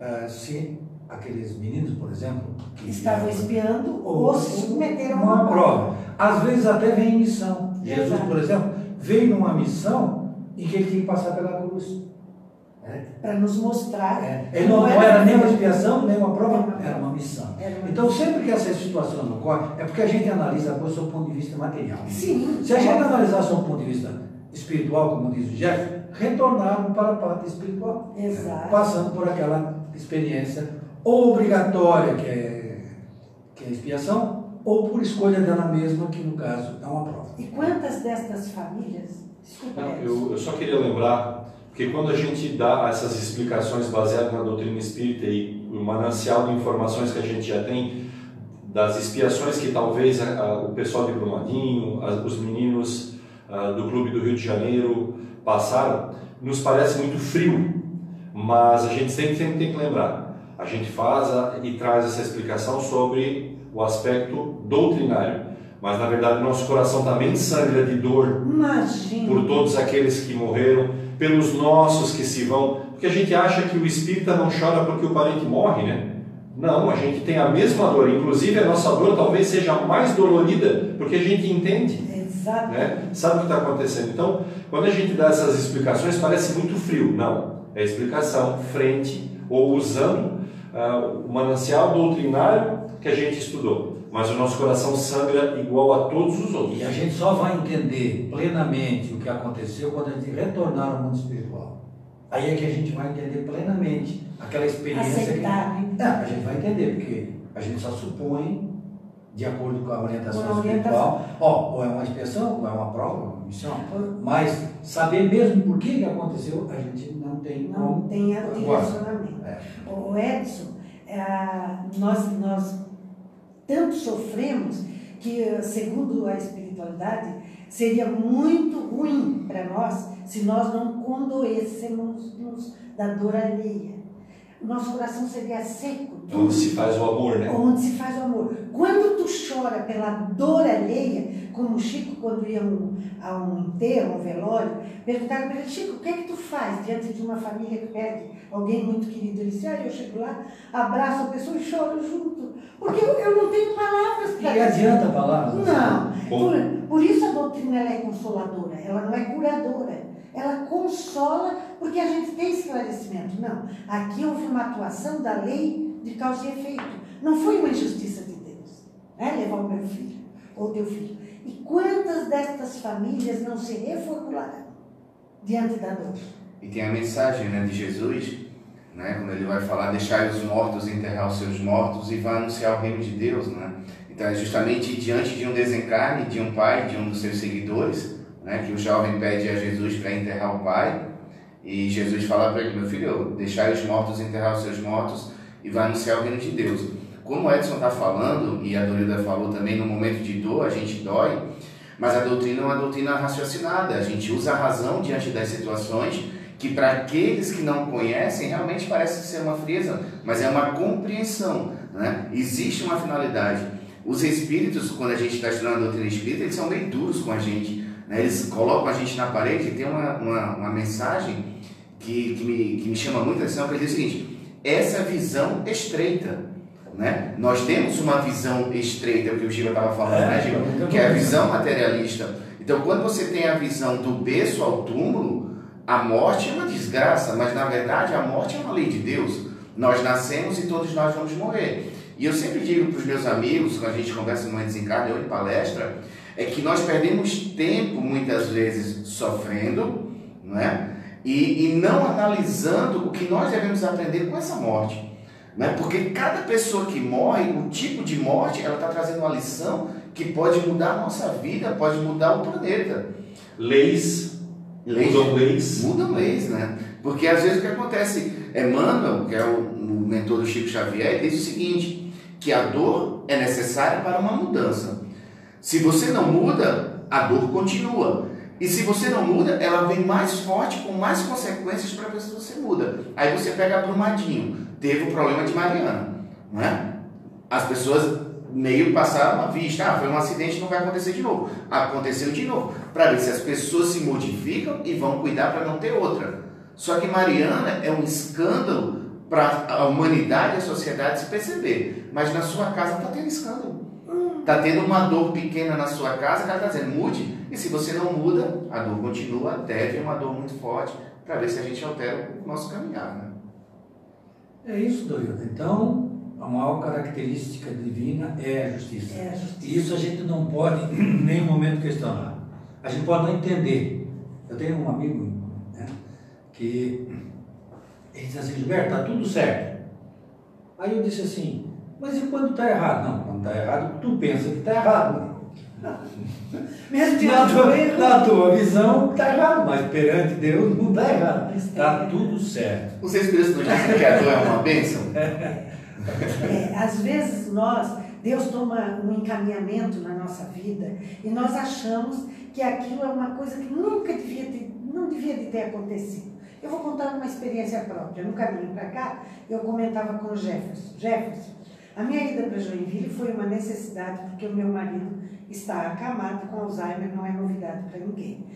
ah, se aqueles meninos, por exemplo, que Estavam espiando ou se submeteram a uma prova. Às vezes até vem em missão. Jesus, por exemplo, veio numa missão em que ele tinha que passar pela cruz. É. Para nos mostrar. É. Ele não, não era, era nem uma expiação, nem uma prova, era uma missão. Era uma então, sempre que essas situações ocorrem, é porque a gente analisa a coisa do ponto de vista material. Sim. Se a gente analisar do ponto de vista espiritual, como diz o Jeff, retornaram para a parte espiritual. Exato. Passando por aquela experiência obrigatória que é, que é a expiação, ou por escolha dela mesma, que no caso é uma prova. E quantas destas famílias. Desculpa, eu, eu só queria lembrar porque quando a gente dá essas explicações baseadas na doutrina espírita e o manancial de informações que a gente já tem das expiações que talvez a, a, o pessoal de Brumadinho, a, os meninos a, do Clube do Rio de Janeiro passaram, nos parece muito frio, mas a gente sempre, sempre tem que lembrar. A gente faz e traz essa explicação sobre o aspecto doutrinário, mas na verdade nosso coração também sangra de dor Imagina. por todos aqueles que morreram pelos nossos que se vão. Porque a gente acha que o espírita não chora porque o parente morre, né? Não, a gente tem a mesma dor. Inclusive, a nossa dor talvez seja mais dolorida porque a gente entende. Exato. Né? Sabe o que está acontecendo. Então, quando a gente dá essas explicações, parece muito frio. Não. É explicação frente ou usando uh, o manancial doutrinário que a gente estudou mas o nosso coração sangra igual a todos os outros. E a gente só vai entender plenamente o que aconteceu quando a gente retornar ao mundo espiritual. Aí é que a gente vai entender plenamente aquela experiência. Aceitar, que... Né? a gente vai entender, porque a gente só supõe, de acordo com a orientação com a espiritual, ó, ou é uma expiação, ou é uma prova, uma missão. Mas saber mesmo por que, que aconteceu, a gente não tem Não tem a direcionamento. É. O Edson, é, nós, nós tanto sofremos que, segundo a espiritualidade, seria muito ruim para nós se nós não condoêssemos da dor alheia. Nosso coração seria seco. Onde se faz o amor, né? Onde se faz o amor. Quando tu chora pela dor alheia, como o Chico, quando ia um, a um enterro, um velório, perguntaram para ele, Chico, o que é que tu faz diante de uma família que perde alguém muito querido? Ele disse, ah, eu chego lá, abraço a pessoa e choro junto. Porque eu, eu não tenho palavras para E adianta palavras? Não. Por, por, isso a doutrina é consoladora, ela não é curadora. Ela consola porque a gente tem esclarecimento. Não. Aqui houve uma atuação da lei de causa e efeito. Não foi uma injustiça de Deus. É levar o meu filho ou teu filho. E quantas destas famílias não se reformularam diante da dor? E tem a mensagem né, de Jesus, né, quando ele vai falar, deixar os mortos enterrar os seus mortos e vai anunciar o reino de Deus. Né? Então é justamente diante de um desencarne de um pai, de um dos seus seguidores, né, que o jovem pede a Jesus para enterrar o pai, e Jesus fala para ele, meu filho, deixar os mortos enterrar os seus mortos e vai anunciar o reino de Deus. Como o Edson está falando, e a Dorilda falou também, no momento de dor, a gente dói, mas a doutrina é uma doutrina raciocinada. A gente usa a razão diante das situações que para aqueles que não conhecem realmente parece ser uma frieza, mas é uma compreensão. Né? Existe uma finalidade. Os espíritos, quando a gente está estudando a doutrina espírita, eles são bem duros com a gente. Né? Eles colocam a gente na parede e tem uma, uma, uma mensagem que, que, me, que me chama muita atenção, que diz o seguinte, essa visão estreita. Né? Nós temos uma visão estreita, é o que o Giba estava falando, é, né? Que é a visão materialista. Então, quando você tem a visão do berço ao túmulo, a morte é uma desgraça, mas na verdade a morte é uma lei de Deus. Nós nascemos e todos nós vamos morrer. E eu sempre digo para os meus amigos, quando a gente conversa numa desencarne ou em palestra, é que nós perdemos tempo muitas vezes sofrendo, é? E, e não analisando o que nós devemos aprender com essa morte. Né? Porque cada pessoa que morre, o tipo de morte, ela está trazendo uma lição que pode mudar a nossa vida, pode mudar o planeta. Leis, leis mudam leis. Mudam leis, né? Porque às vezes o que acontece, Emmanuel, que é o, o mentor do Chico Xavier, diz o seguinte, que a dor é necessária para uma mudança. Se você não muda, a dor continua. E se você não muda, ela vem mais forte, com mais consequências para ver se você muda. Aí você pega Brumadinho, teve o problema de Mariana. Né? As pessoas meio passaram a vista, ah, foi um acidente, não vai acontecer de novo. Aconteceu de novo. Para ver se as pessoas se modificam e vão cuidar para não ter outra. Só que Mariana é um escândalo para a humanidade e a sociedade se perceber. Mas na sua casa está tendo escândalo. Está tendo uma dor pequena na sua casa, o cara está dizendo, mude. E se você não muda, a dor continua, deve uma dor muito forte, para ver se a gente altera o nosso caminhar. Né? É isso, Doildo. Então, a maior característica divina é a justiça. É a justiça. E isso a gente não pode em nenhum momento questionar. A gente pode não entender. Eu tenho um amigo né, que ele diz assim, Gilberto, está tudo certo. Aí eu disse assim, mas e quando está errado? Não, quando está errado, tu pensa que está errado. *laughs* Mesmo Na diante tua, na tua visão está errado, mas perante Deus não está errado. Está é. tudo certo. Não dizem que a dor é uma bênção? *laughs* É, às vezes nós, Deus toma um encaminhamento na nossa vida e nós achamos que aquilo é uma coisa que nunca devia ter, não devia de ter acontecido. Eu vou contar uma experiência própria. No caminho para cá, eu comentava com o Jefferson. Jefferson, a minha ida para Joinville foi uma necessidade porque o meu marido está acamado com Alzheimer, não é novidade para ninguém.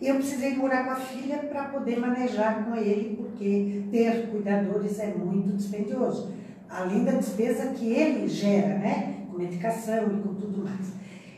Eu precisei morar com a filha para poder manejar com ele, porque ter cuidadores é muito dispendioso além da despesa que ele gera, né? Com medicação e com tudo mais.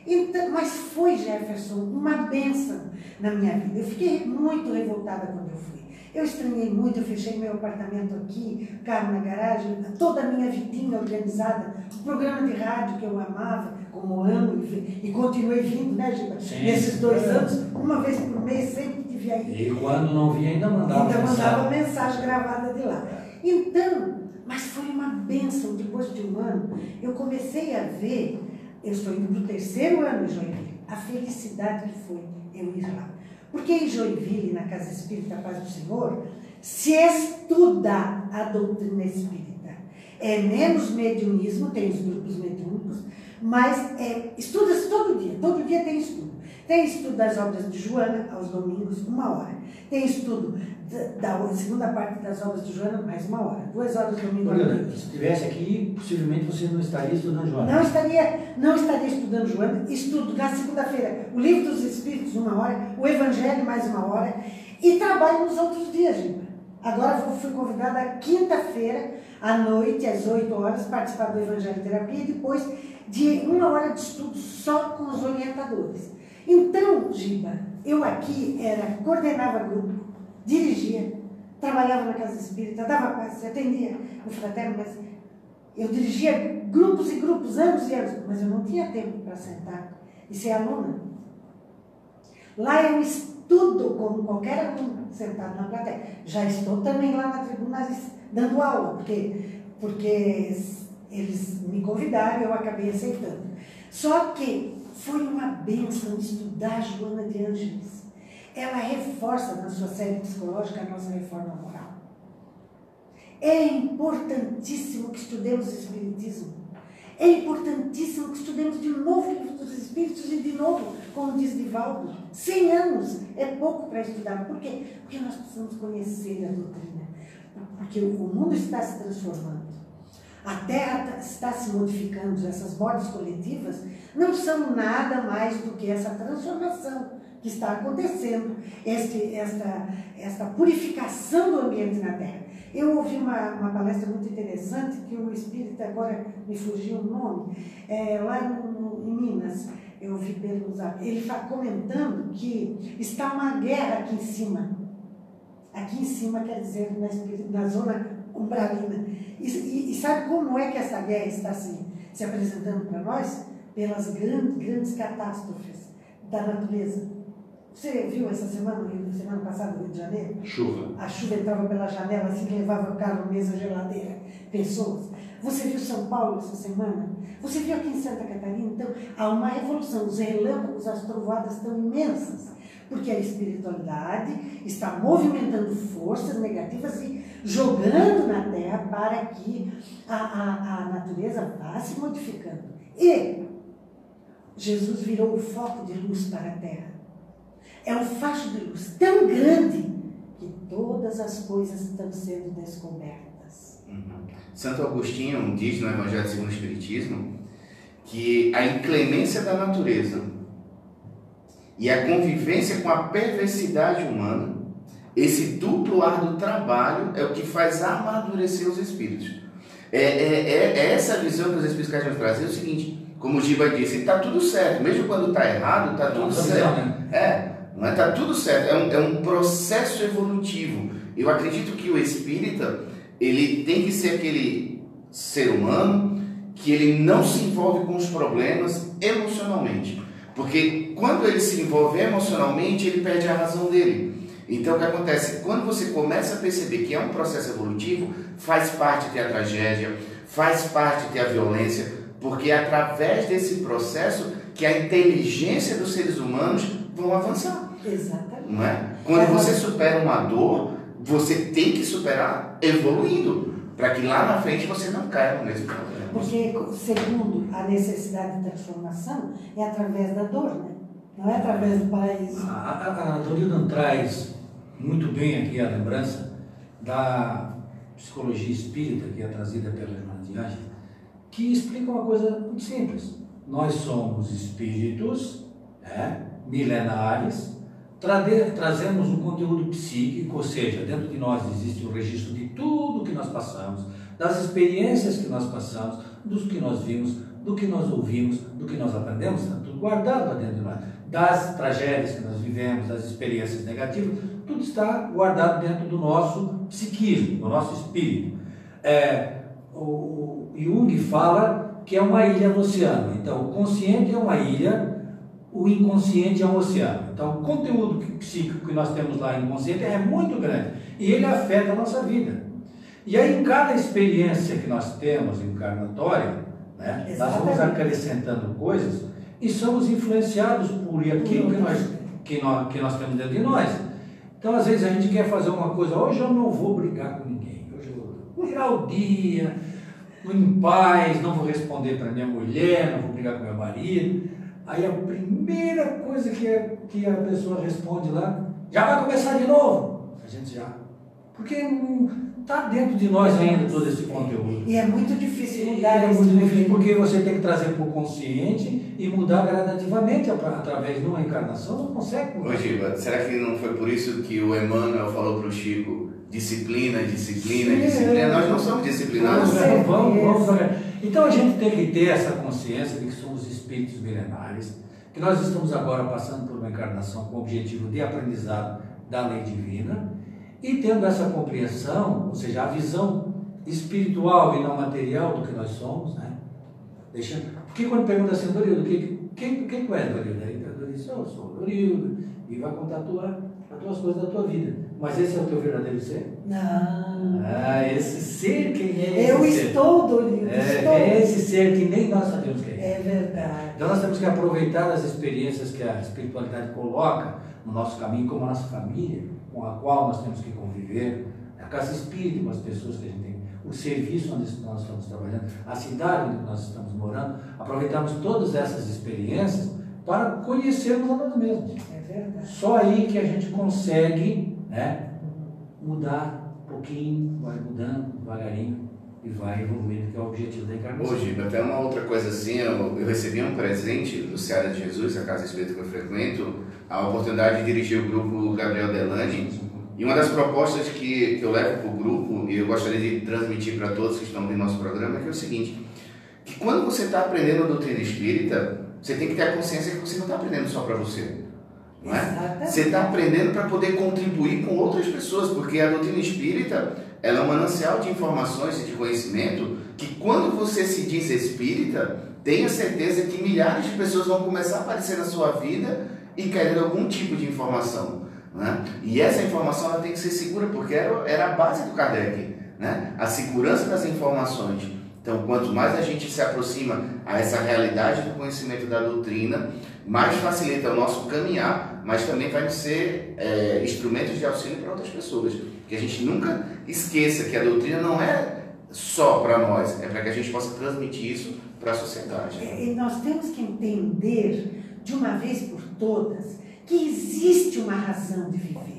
Então, mas foi, Jefferson, uma benção na minha vida. Eu fiquei muito revoltada quando eu fui. Eu estranhei muito, eu fechei meu apartamento aqui, carro na garagem, toda a minha vidinha organizada, o programa de rádio que eu amava, como amo e, e continuei vindo, né, Giba? Sim. Nesses dois anos, uma vez por mês, sempre tive aí. E quando não vinha, ainda mandava Ainda mandava mensagem. mensagem gravada de lá. Então, mas foi uma benção. Depois de um ano, eu comecei a ver, eu estou indo para o terceiro ano Joinville, a felicidade que foi eu ir lá. Porque em Joinville, na Casa Espírita Paz do Senhor, se estuda a doutrina espírita. É menos mediunismo, tem os grupos mediúnicos, mas é, estuda-se todo dia, todo dia tem estudo. Tem estudo das obras de Joana, aos domingos, uma hora. Tem estudo da, da segunda parte das obras de Joana, mais uma hora. Duas horas domingo à Olha, noite. se estivesse aqui, possivelmente você não estaria estudando Joana. Não estaria, não estaria estudando Joana, estudo na segunda-feira o Livro dos Espíritos, uma hora, o Evangelho, mais uma hora, e trabalho nos outros dias, Gilma. Agora fui convidada quinta-feira, à noite, às 8 horas, participar do Evangelho Terapia e depois de uma hora de estudo só com os orientadores. Então, Giba, eu aqui era, coordenava grupo, dirigia, trabalhava na Casa Espírita, dava passe, atendia no fraterno, mas eu dirigia grupos e grupos, anos e anos, mas eu não tinha tempo para sentar e ser aluna. Lá eu estudo como qualquer aluno sentado na plateia. Já estou também lá na tribuna dando aula, porque, porque eles me convidaram e eu acabei aceitando. Só que foi uma bênção estudar Joana de Ângeles. Ela reforça na sua série psicológica a nossa reforma moral. É importantíssimo que estudemos o Espiritismo. É importantíssimo que estudemos de novo o livro dos Espíritos e de novo, como diz Divaldo, 100 anos é pouco para estudar. Por quê? Porque nós precisamos conhecer a doutrina. Porque o mundo está se transformando. A Terra está se modificando. Essas mortes coletivas não são nada mais do que essa transformação que está acontecendo, este, esta, esta purificação do ambiente na Terra. Eu ouvi uma, uma palestra muito interessante que o espírita, agora me fugiu o nome, é, lá no, no, em Minas, eu ouvi pelo zap, ele está comentando que está uma guerra aqui em cima. Aqui em cima quer dizer na, na zona umbralina. E, e- e sabe como é que essa guerra está se, se apresentando para nós? Pelas grandes, grandes catástrofes da natureza. Você viu essa semana, semana passada, no Rio de Janeiro? Chuva. A chuva entrava pela janela, assim, levava carro, mesa, geladeira, pessoas. Você viu São Paulo essa semana? Você viu aqui em Santa Catarina? Então, há uma revolução. Os relâmpagos, as trovoadas estão imensas. Porque a espiritualidade está movimentando forças negativas e jogando na Terra para que a, a, a natureza vá se modificando. E Jesus virou o foco de luz para a Terra. É um facho de luz tão grande que todas as coisas estão sendo descobertas. Santo Agostinho diz no Evangelho segundo o Espiritismo que a inclemência da natureza e a convivência com a perversidade humana, esse duplo árduo trabalho é o que faz amadurecer os espíritos. É, é, é- é essa visão que os espíritos querem nos trazer é o seguinte: como o Giba disse, está tudo certo. Mesmo quando está errado, está tudo certo. Né? É, não está é? tudo certo. É um, é um processo evolutivo. Eu acredito que o espírita, ele tem que ser aquele ser humano que ele não se envolve com os problemas emocionalmente. Porque quando ele se envolve emocionalmente, ele perde a razão dele. Então o que acontece? Quando você começa a perceber que é um processo evolutivo, faz parte ter a tragédia, faz parte ter a violência, porque é através desse processo que a inteligência dos seres humanos vão avançar. Exatamente. Não é? Quando é você supera uma dor, você tem que superar evoluindo, para que lá na frente você não caia no mesmo problema. Porque, segundo a necessidade de transformação, é através da dor, né? Não é através do paraíso. A, a, a Dorilda traz muito bem aqui a lembrança da psicologia espírita que é trazida pela irmã Diágena, que explica uma coisa muito simples. Nós somos espíritos é, milenares, trazemos um conteúdo psíquico, ou seja, dentro de nós existe o um registro de tudo que nós passamos, das experiências que nós passamos, dos que nós vimos, do que nós ouvimos, do que nós aprendemos, está tudo guardado dentro de nós. Das tragédias que nós vivemos, das experiências negativas, tudo está guardado dentro do nosso psiquismo, do nosso espírito. É, o, Jung fala que é uma ilha no oceano. Então, o consciente é uma ilha, o inconsciente é um oceano. Então, o conteúdo psíquico que nós temos lá inconsciente é muito grande e ele afeta a nossa vida. E aí, em cada experiência que nós temos encarnatória, né, nós vamos acrescentando coisas e somos influenciados por aquilo que nós, que, nós, que nós temos dentro de nós. Então, às vezes, a gente quer fazer uma coisa, hoje eu não vou brigar com ninguém, hoje eu vou virar o dia, em paz, não vou responder para minha mulher, não vou brigar com meu marido. Aí a primeira coisa que a, que a pessoa responde lá, já vai começar de novo. A gente já. Porque não está dentro de nós ainda todo esse conteúdo. E é muito difícil mudar. É muito difícil porque você tem que trazer para o consciente e mudar gradativamente através de uma encarnação, não consegue mudar. Ô será que não foi por isso que o Emmanuel falou para o Chico, disciplina, disciplina, Sim, disciplina? É. Nós não somos disciplinados. Não, vamos, vamos, vamos. Então a gente tem que ter essa consciência de que somos espíritos milenares, que nós estamos agora passando por uma encarnação com o objetivo de aprendizado da lei divina, e tendo essa compreensão, ou seja, a visão espiritual e não material do que nós somos, né? Deixando, porque quando pergunta assim, Dorildo, quem, quem, quem é, Dorildo? Aí Dorildo diz, eu sou Dorildo, e vai contar tua, as tuas coisas da tua vida. Mas esse é o teu verdadeiro ser? Não. Ah, esse ser, quem é esse Eu estou, Dorildo, é, estou. É esse ser que nem nós sabemos quem é. É verdade. Então nós temos que aproveitar as experiências que a espiritualidade coloca no nosso caminho, como a nossa família, com a qual nós temos que conviver, a casa espírita com as pessoas que a gente tem, o serviço onde nós estamos trabalhando, a cidade onde nós estamos morando, aproveitarmos todas essas experiências para conhecermos a nós mesmos. É verdade. Só aí que a gente consegue né, mudar um pouquinho, vai mudando devagarinho e vai evoluindo, que é o objetivo da encarnação. Hoje, até uma outra coisa assim, eu, eu recebi um presente do Ceará de Jesus, a casa espírita que eu frequento, a oportunidade de dirigir o grupo Gabriel Delane. E uma das propostas que, que eu levo para o grupo, e eu gostaria de transmitir para todos que estão no nosso programa, é que é o seguinte, que quando você está aprendendo a doutrina espírita, você tem que ter a consciência que você não está aprendendo só para você. Não é? Você está aprendendo para poder contribuir com outras pessoas, porque a doutrina espírita ela é um manancial de informações e de conhecimento que quando você se diz espírita, tenha certeza que milhares de pessoas vão começar a aparecer na sua vida e querendo algum tipo de informação. Né? E essa informação ela tem que ser segura, porque era, era a base do Kardec, né? a segurança das informações. Então, quanto mais a gente se aproxima a essa realidade do conhecimento da doutrina, mais facilita o nosso caminhar, mas também vai ser é, instrumentos de auxílio para outras pessoas. Que a gente nunca esqueça que a doutrina não é só para nós, é para que a gente possa transmitir isso para a sociedade. É, e nós temos que entender de uma vez por todas que existe uma razão de viver.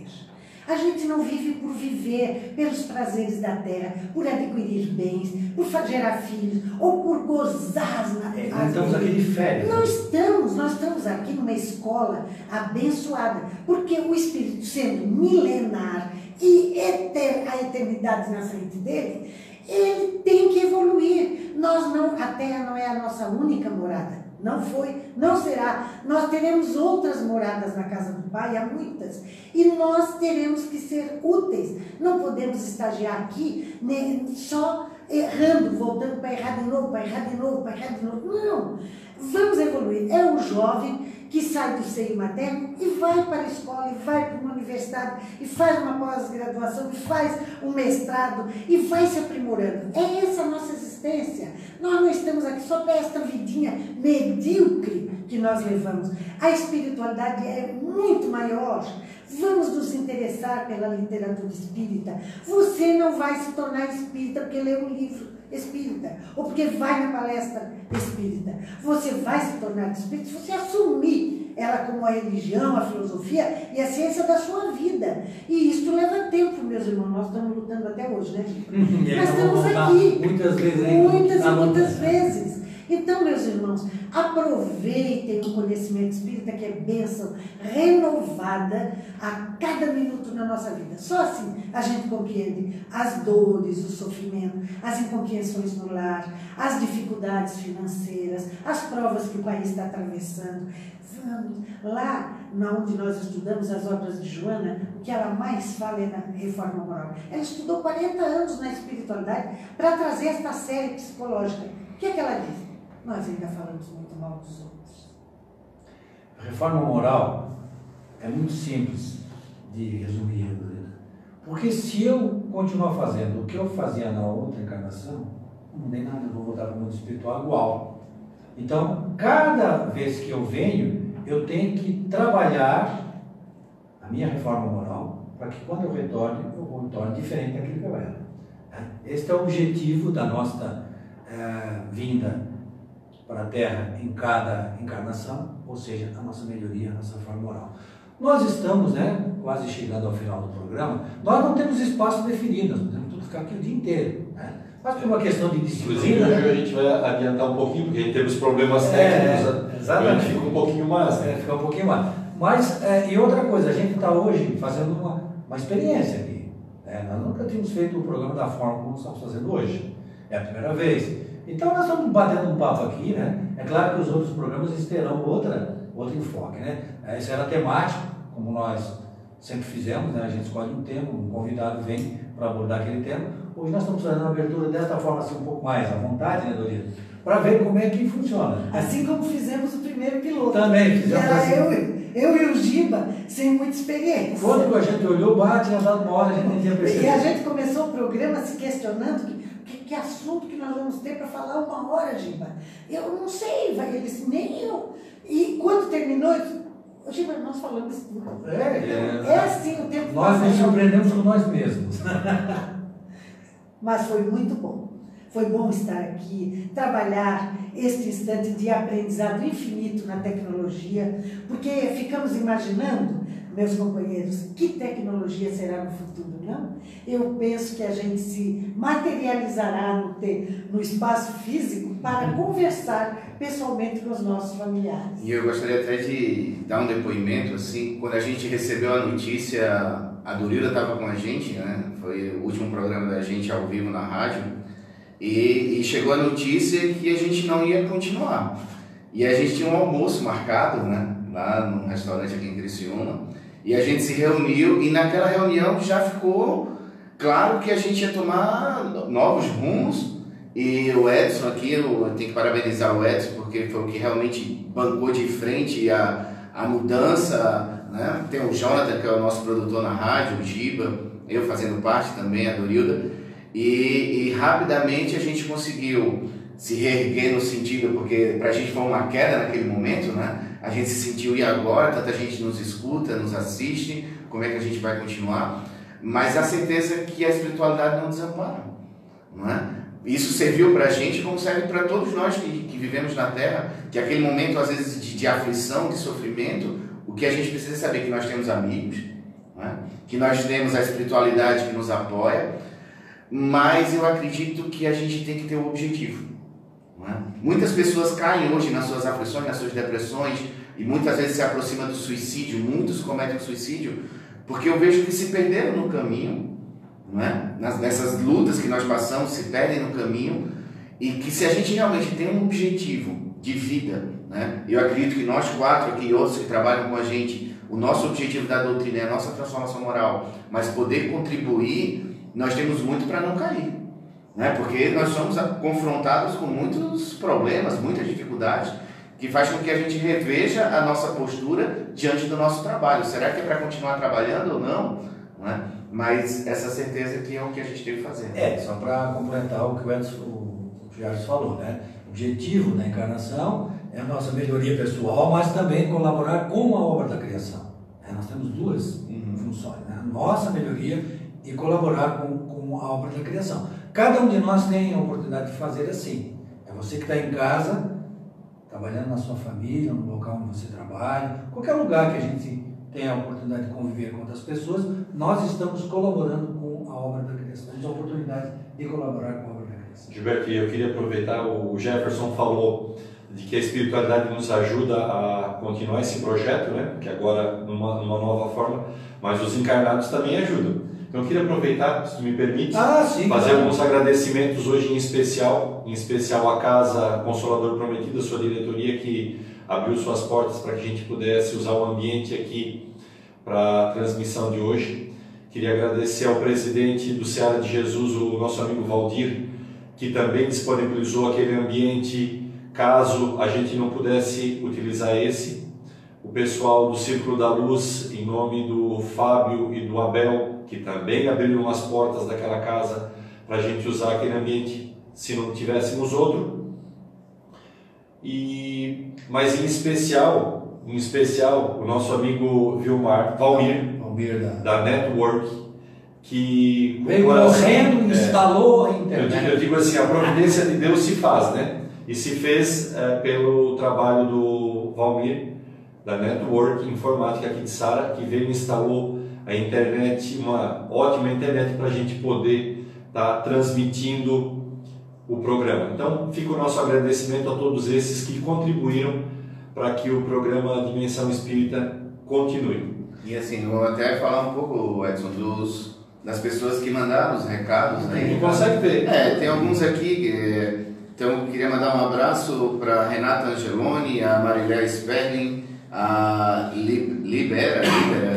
A gente não vive por viver pelos prazeres da terra, por adquirir bens, por gerar filhos ou por gozar as é, Nós estamos aqui de férias. Não estamos, nós estamos aqui numa escola abençoada, porque o Espírito sendo milenar e eter, a eternidade na frente dele, ele tem que evoluir. Nós não, a Terra não é a nossa única morada. Não foi, não será. Nós teremos outras moradas na casa do Pai, há muitas. E nós teremos que ser úteis. Não podemos estagiar aqui né, só errando, voltando para errar de novo, para errar de novo, para errar de novo. Não. Vamos evoluir. É o jovem que sai do seio materno e vai para a escola, e vai para uma universidade, e faz uma pós-graduação, e faz um mestrado, e vai se aprimorando. É essa a nossa existência. Nós não estamos aqui só para esta vidinha medíocre que nós levamos. A espiritualidade é muito maior. Vamos nos interessar pela literatura espírita. Você não vai se tornar espírita porque lê um livro espírita, ou porque vai na palestra espírita. Você vai se tornar espírita se você assumir ela como a religião, a filosofia e a ciência da sua vida. E isso leva tempo, meus irmãos. Nós estamos lutando até hoje, né? Nós estamos aqui. Muitas vezes. Muitas e muitas vezes. Então, meus irmãos, aproveitem o conhecimento espírita, que é bênção renovada a cada minuto na nossa vida. Só assim a gente compreende as dores, o sofrimento, as incompreensões no lar, as dificuldades financeiras, as provas que o país está atravessando. Vamos, lá onde nós estudamos as obras de Joana, o que ela mais fala é na reforma moral. Ela estudou 40 anos na espiritualidade para trazer esta série psicológica. O que é que ela diz? Nós ainda falamos muito mal dos outros. A reforma moral é muito simples de resumir, porque se eu continuar fazendo o que eu fazia na outra encarnação, não mudei nada, eu vou voltar para o mundo espiritual igual. Então, cada vez que eu venho, eu tenho que trabalhar a minha reforma moral para que quando eu retorne, eu retorne diferente daquilo que eu era. Este é o objetivo da nossa é, vinda para a Terra em cada encarnação, ou seja, a nossa melhoria, a nossa forma moral. Nós estamos, né, quase chegando ao final do programa, nós não temos espaço definido, nós podemos tudo ficar aqui o dia inteiro. Né? Mas por uma questão de disciplina. Inclusive, hoje a gente vai adiantar um pouquinho, porque temos problemas técnicos. É, exatamente. A gente fica um pouquinho mais. Né? É, fica um pouquinho mais. Mas, é, e outra coisa, a gente está hoje fazendo uma, uma experiência aqui. Né? Nós nunca tínhamos feito o programa da forma como estamos fazendo hoje. É a primeira vez. Então nós estamos batendo um papo aqui, né? É claro que os outros programas terão outra, outro enfoque, né? Esse era temático, como nós sempre fizemos, né? A gente escolhe um tema, um convidado vem para abordar aquele tema. Hoje nós estamos fazendo a abertura desta forma assim um pouco mais à vontade, né, Dorita? Para ver como é que funciona. Assim como fizemos o primeiro piloto. Também fizemos. Era assim. eu, eu e o Giba, sem muita experiência. Quando a gente olhou, bate, tinha dado uma hora, a gente não tinha percebido. E a gente começou o programa se questionando que que, que assunto que nós vamos ter para falar uma hora, Giba? Eu não sei, vai, ele disse, nem eu. E quando terminou, eu disse, Giba, nós falamos tudo. É, é, é assim o tempo Nós nos surpreendemos com nós mesmos. *laughs* Mas foi muito bom. Foi bom estar aqui, trabalhar este instante de aprendizado infinito na tecnologia, porque ficamos imaginando meus companheiros, que tecnologia será no futuro, não? Eu penso que a gente se materializará no, ter, no espaço físico para conversar pessoalmente com os nossos familiares. E eu gostaria até de dar um depoimento, assim, quando a gente recebeu a notícia, a Durila estava com a gente, né? Foi o último programa da gente ao vivo na rádio, e, e chegou a notícia que a gente não ia continuar. E a gente tinha um almoço marcado, né? Lá no restaurante aqui em Criciúma. E a gente se reuniu e naquela reunião já ficou claro que a gente ia tomar novos rumos. E o Edson aqui, eu tenho que parabenizar o Edson, porque foi o que realmente bancou de frente a, a mudança. Né? Tem o Jonathan, que é o nosso produtor na rádio, o Giba, eu fazendo parte também, a Dorilda. E, e rapidamente a gente conseguiu se reerguer no sentido, porque para a gente foi uma queda naquele momento, né? A gente se sentiu, e agora? Tanta gente nos escuta, nos assiste, como é que a gente vai continuar? Mas a certeza que a espiritualidade não desampara, não é? Isso serviu para a gente, como serve para todos nós que, que vivemos na Terra, que aquele momento, às vezes, de, de aflição, de sofrimento, o que a gente precisa saber é que nós temos amigos, é? que nós temos a espiritualidade que nos apoia, mas eu acredito que a gente tem que ter um objetivo. É? Muitas pessoas caem hoje nas suas aflições, nas suas depressões, e muitas vezes se aproxima do suicídio, muitos cometem suicídio, porque eu vejo que se perderam no caminho, é? Nas, nessas lutas que nós passamos, se perdem no caminho, e que se a gente realmente tem um objetivo de vida, né? eu acredito que nós quatro aqui, outros que trabalham com a gente, o nosso objetivo da doutrina é a nossa transformação moral, mas poder contribuir, nós temos muito para não cair. Né? Porque nós somos confrontados com muitos problemas, muitas dificuldades, que faz com que a gente reveja a nossa postura diante do nosso trabalho. Será que é para continuar trabalhando ou não? né? Mas essa certeza que é o que a gente tem que fazer. É, só para complementar o que o Edson o falou, né? O objetivo da encarnação é a nossa melhoria pessoal, mas também colaborar com a obra da criação. É, nós temos duas uhum. funções, né? nossa melhoria e colaborar com, com a obra da criação. Cada um de nós tem a oportunidade de fazer assim. É você que está em casa, trabalhando na sua família, no local onde você trabalha, qualquer lugar que a gente tenha a oportunidade de conviver com outras pessoas, nós estamos colaborando com a obra da criação. Temos a oportunidade de colaborar com a obra da criação. Gilberto, eu queria aproveitar, o Jefferson falou de que a espiritualidade nos ajuda a continuar esse projeto, né? que agora numa, numa nova forma, mas os encarnados também ajudam. Eu queria aproveitar, se me permite, ah, sim, fazer claro. alguns agradecimentos hoje em especial, em especial à Casa Consolador Prometida, sua diretoria que abriu suas portas para que a gente pudesse usar o ambiente aqui para a transmissão de hoje. Queria agradecer ao presidente do Ceará de Jesus, o nosso amigo Valdir, que também disponibilizou aquele ambiente caso a gente não pudesse utilizar esse. Pessoal do Círculo da Luz, em nome do Fábio e do Abel, que também abriram as portas daquela casa para a gente usar aquele ambiente se não tivéssemos outro. E, mas em especial, em especial, o nosso amigo Vilmar, Valmir, Valmir da... da Network, que veio correndo, é, instalou a internet. Eu digo, eu digo, assim, a providência de Deus se faz, né? E se fez é, pelo trabalho do Valmir, da Network Informática aqui de Sara, que veio e instalou a internet, uma ótima internet para a gente poder estar tá transmitindo o programa. Então, fica o nosso agradecimento a todos esses que contribuíram para que o programa Dimensão Espírita continue. E assim, vou até falar um pouco, Edson, dos, das pessoas que mandaram os recados. Né? Não consegue ver. É, tem alguns aqui que. Então, queria mandar um abraço para Renata Angeloni, a Marilé Sperling, a Libera, Libera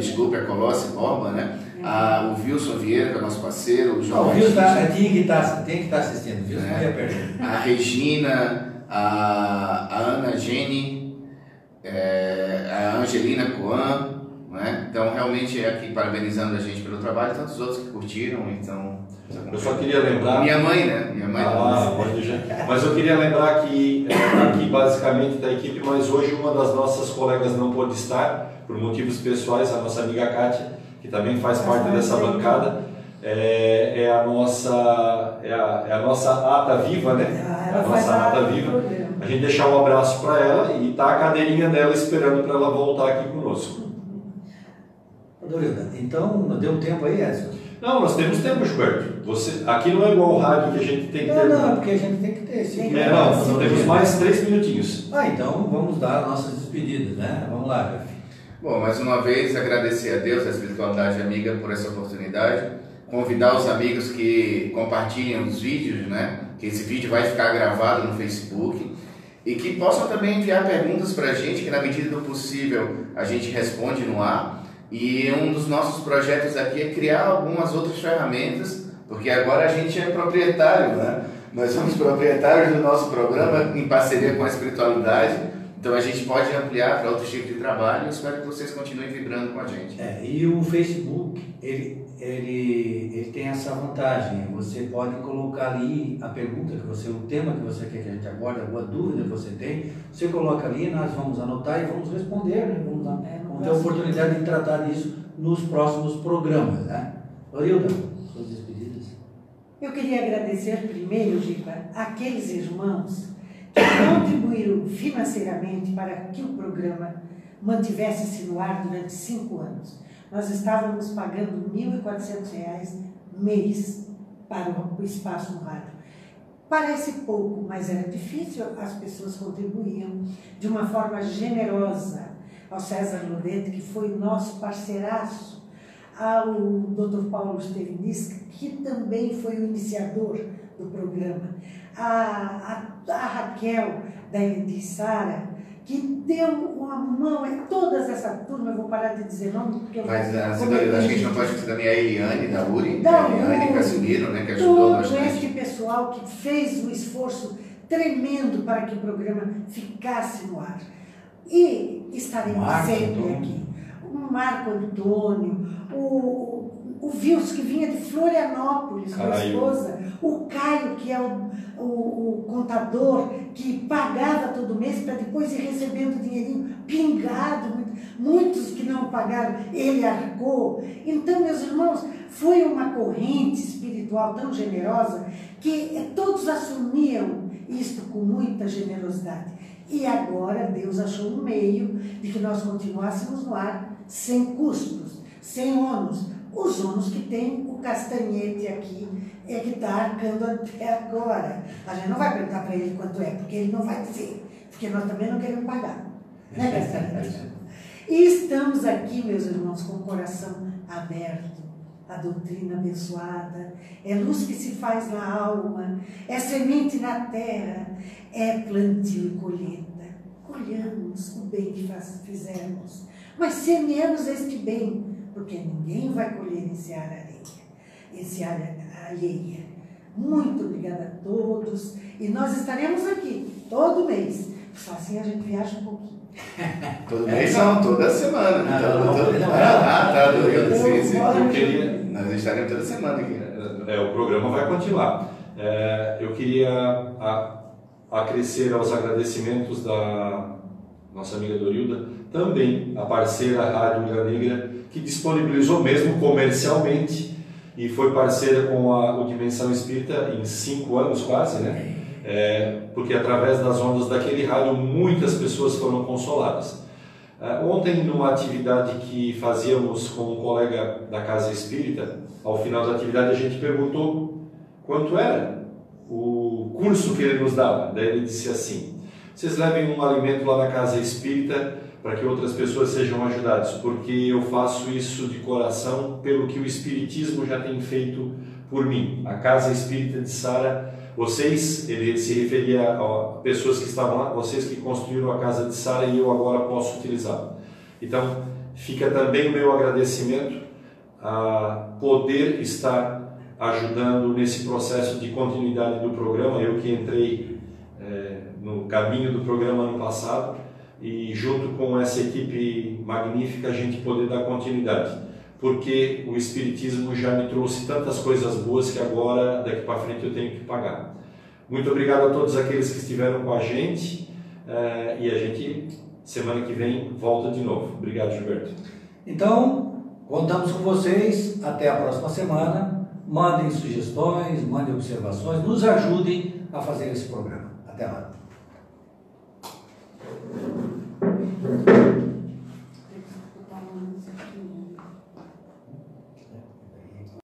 desculpe, a Colossi Borba, né? A, o Wilson Vieira, que é nosso parceiro, o João. Ah, o Wilson tá, tem que tá, estar tá assistindo, o Wilson é. perder. A Regina, a, a Ana Gene, é, a Angelina Coan, né? Então, realmente, é aqui parabenizando a gente pelo trabalho, tantos outros que curtiram, então eu só queria lembrar. Minha mãe, né? Minha mãe. Ah, pode já. Mas eu queria lembrar que é, aqui basicamente da equipe, mas hoje uma das nossas colegas não pôde estar por motivos pessoais, a nossa amiga Kátia, que também faz parte dessa bancada. É, é, a nossa é a, é a nossa ata viva, né? É a nossa ata viva. A gente deixar um abraço para ela e tá a cadeirinha dela esperando para ela voltar aqui conosco. Então, deu tempo aí, Edson? Não, nós temos tempo, Gilberto. Você, aqui não é igual o rádio que a gente tem que ter. Não, não, porque a gente tem que ter. Sim, é, não, nós temos mais três minutinhos. Ah, então vamos dar nossas despedidas, né? Vamos lá, Jeff. Bom, mais uma vez agradecer a Deus, a espiritualidade amiga, por essa oportunidade. Convidar os amigos que compartilhem os vídeos, né? Que esse vídeo vai ficar gravado no Facebook. E que possam também enviar perguntas para a gente, que na medida do possível a gente responde no ar. E um dos nossos projetos aqui é criar algumas outras ferramentas, porque agora a gente é proprietário, né? Nós somos proprietários do nosso programa em parceria com a espiritualidade. Então a gente pode ampliar para outros tipos de trabalho. Eu espero que vocês continuem vibrando com a gente. É, e o Facebook, ele, ele, ele tem essa vantagem. Você pode colocar ali a pergunta que você, o tema que você quer que a gente aborde, alguma dúvida que você tem, você coloca ali, nós vamos anotar e vamos responder, né? Vamos, é, ter a oportunidade de tratar disso nos próximos programas, né? Lorilda, suas despedidas. Eu queria agradecer primeiro, Gipa, aqueles irmãos que contribuíram financeiramente para que o programa mantivesse-se no ar durante cinco anos nós estávamos pagando R$ 1.400 mês para o espaço no rádio. Parece pouco, mas era difícil, as pessoas contribuíam de uma forma generosa ao César Lodete, que foi nosso parceiraço ao Dr. Paulo Steveniska, que também foi o iniciador do programa, a, a, a Raquel da Edissara, que deu uma mão em todas essa turma, eu vou parar de dizer nome, porque eu Mas a, a, a gente não pode esquecer também a Eliane da URI, Da a Eliane URI. Casimiro, né, que ajudou todo bastante. este pessoal que fez um esforço tremendo para que o programa ficasse no ar. E estaremos Marco sempre Antônio. aqui. O Marco Antônio, o, o Vils, que vinha de Florianópolis, com a esposa, o Caio, que é o, o, o contador, que pagava todo mês para depois ir recebendo dinheirinho pingado, muito- muitos que não pagaram, ele arcou. Então, meus irmãos, foi uma corrente espiritual tão generosa que todos assumiam isto com muita generosidade. E agora Deus achou um meio de que nós continuássemos no ar sem custos, sem ônus. Os ônus que tem o castanhete aqui é que está arcando até agora. A gente não vai perguntar para ele quanto é, porque ele não vai dizer, porque nós também não queremos pagar. Né, *laughs* castanhete? E estamos aqui, meus irmãos, com o coração aberto. A doutrina abençoada, é luz que se faz na alma, é semente na terra, é plantio e colheita. Colhamos o bem que faz- fizemos, mas semeamos este bem, porque ninguém vai colher em seara areia, em seara alheia. Muito obrigada a todos e nós estaremos aqui todo mês. Só assim a gente viaja um pouquinho. Todo mês não, toda semana. Não, Todo- não, não, Ah, tá, queria, Nós estaremos toda semana aqui. É, o programa vai continuar. É, eu queria acrescer aos agradecimentos da nossa amiga Dorilda, também a parceira Rádio Ilha Negra, que disponibilizou mesmo comercialmente e foi parceira com a, o Dimensão Espírita em cinco anos quase, né? É, porque através das ondas daquele rádio muitas pessoas foram consoladas. É, ontem, numa atividade que fazíamos com um colega da Casa Espírita, ao final da atividade a gente perguntou quanto era o curso que ele nos dava. Daí ele disse assim: vocês levem um alimento lá na Casa Espírita para que outras pessoas sejam ajudadas, porque eu faço isso de coração pelo que o Espiritismo já tem feito por mim. A Casa Espírita de Sara, vocês, ele se referia a pessoas que estavam lá, vocês que construíram a Casa de Sara e eu agora posso utilizá-la. Então, fica também o meu agradecimento a poder estar ajudando nesse processo de continuidade do programa. Eu que entrei eh, no caminho do programa ano passado e junto com essa equipe magnífica a gente poder dar continuidade, porque o espiritismo já me trouxe tantas coisas boas que agora daqui para frente eu tenho que pagar. Muito obrigado a todos aqueles que estiveram com a gente eh, e a gente semana que vem volta de novo. Obrigado, Gilberto. Então, contamos com vocês. Até a próxima semana. Mandem sugestões, mandem observações, nos ajudem a fazer esse programa. Até lá.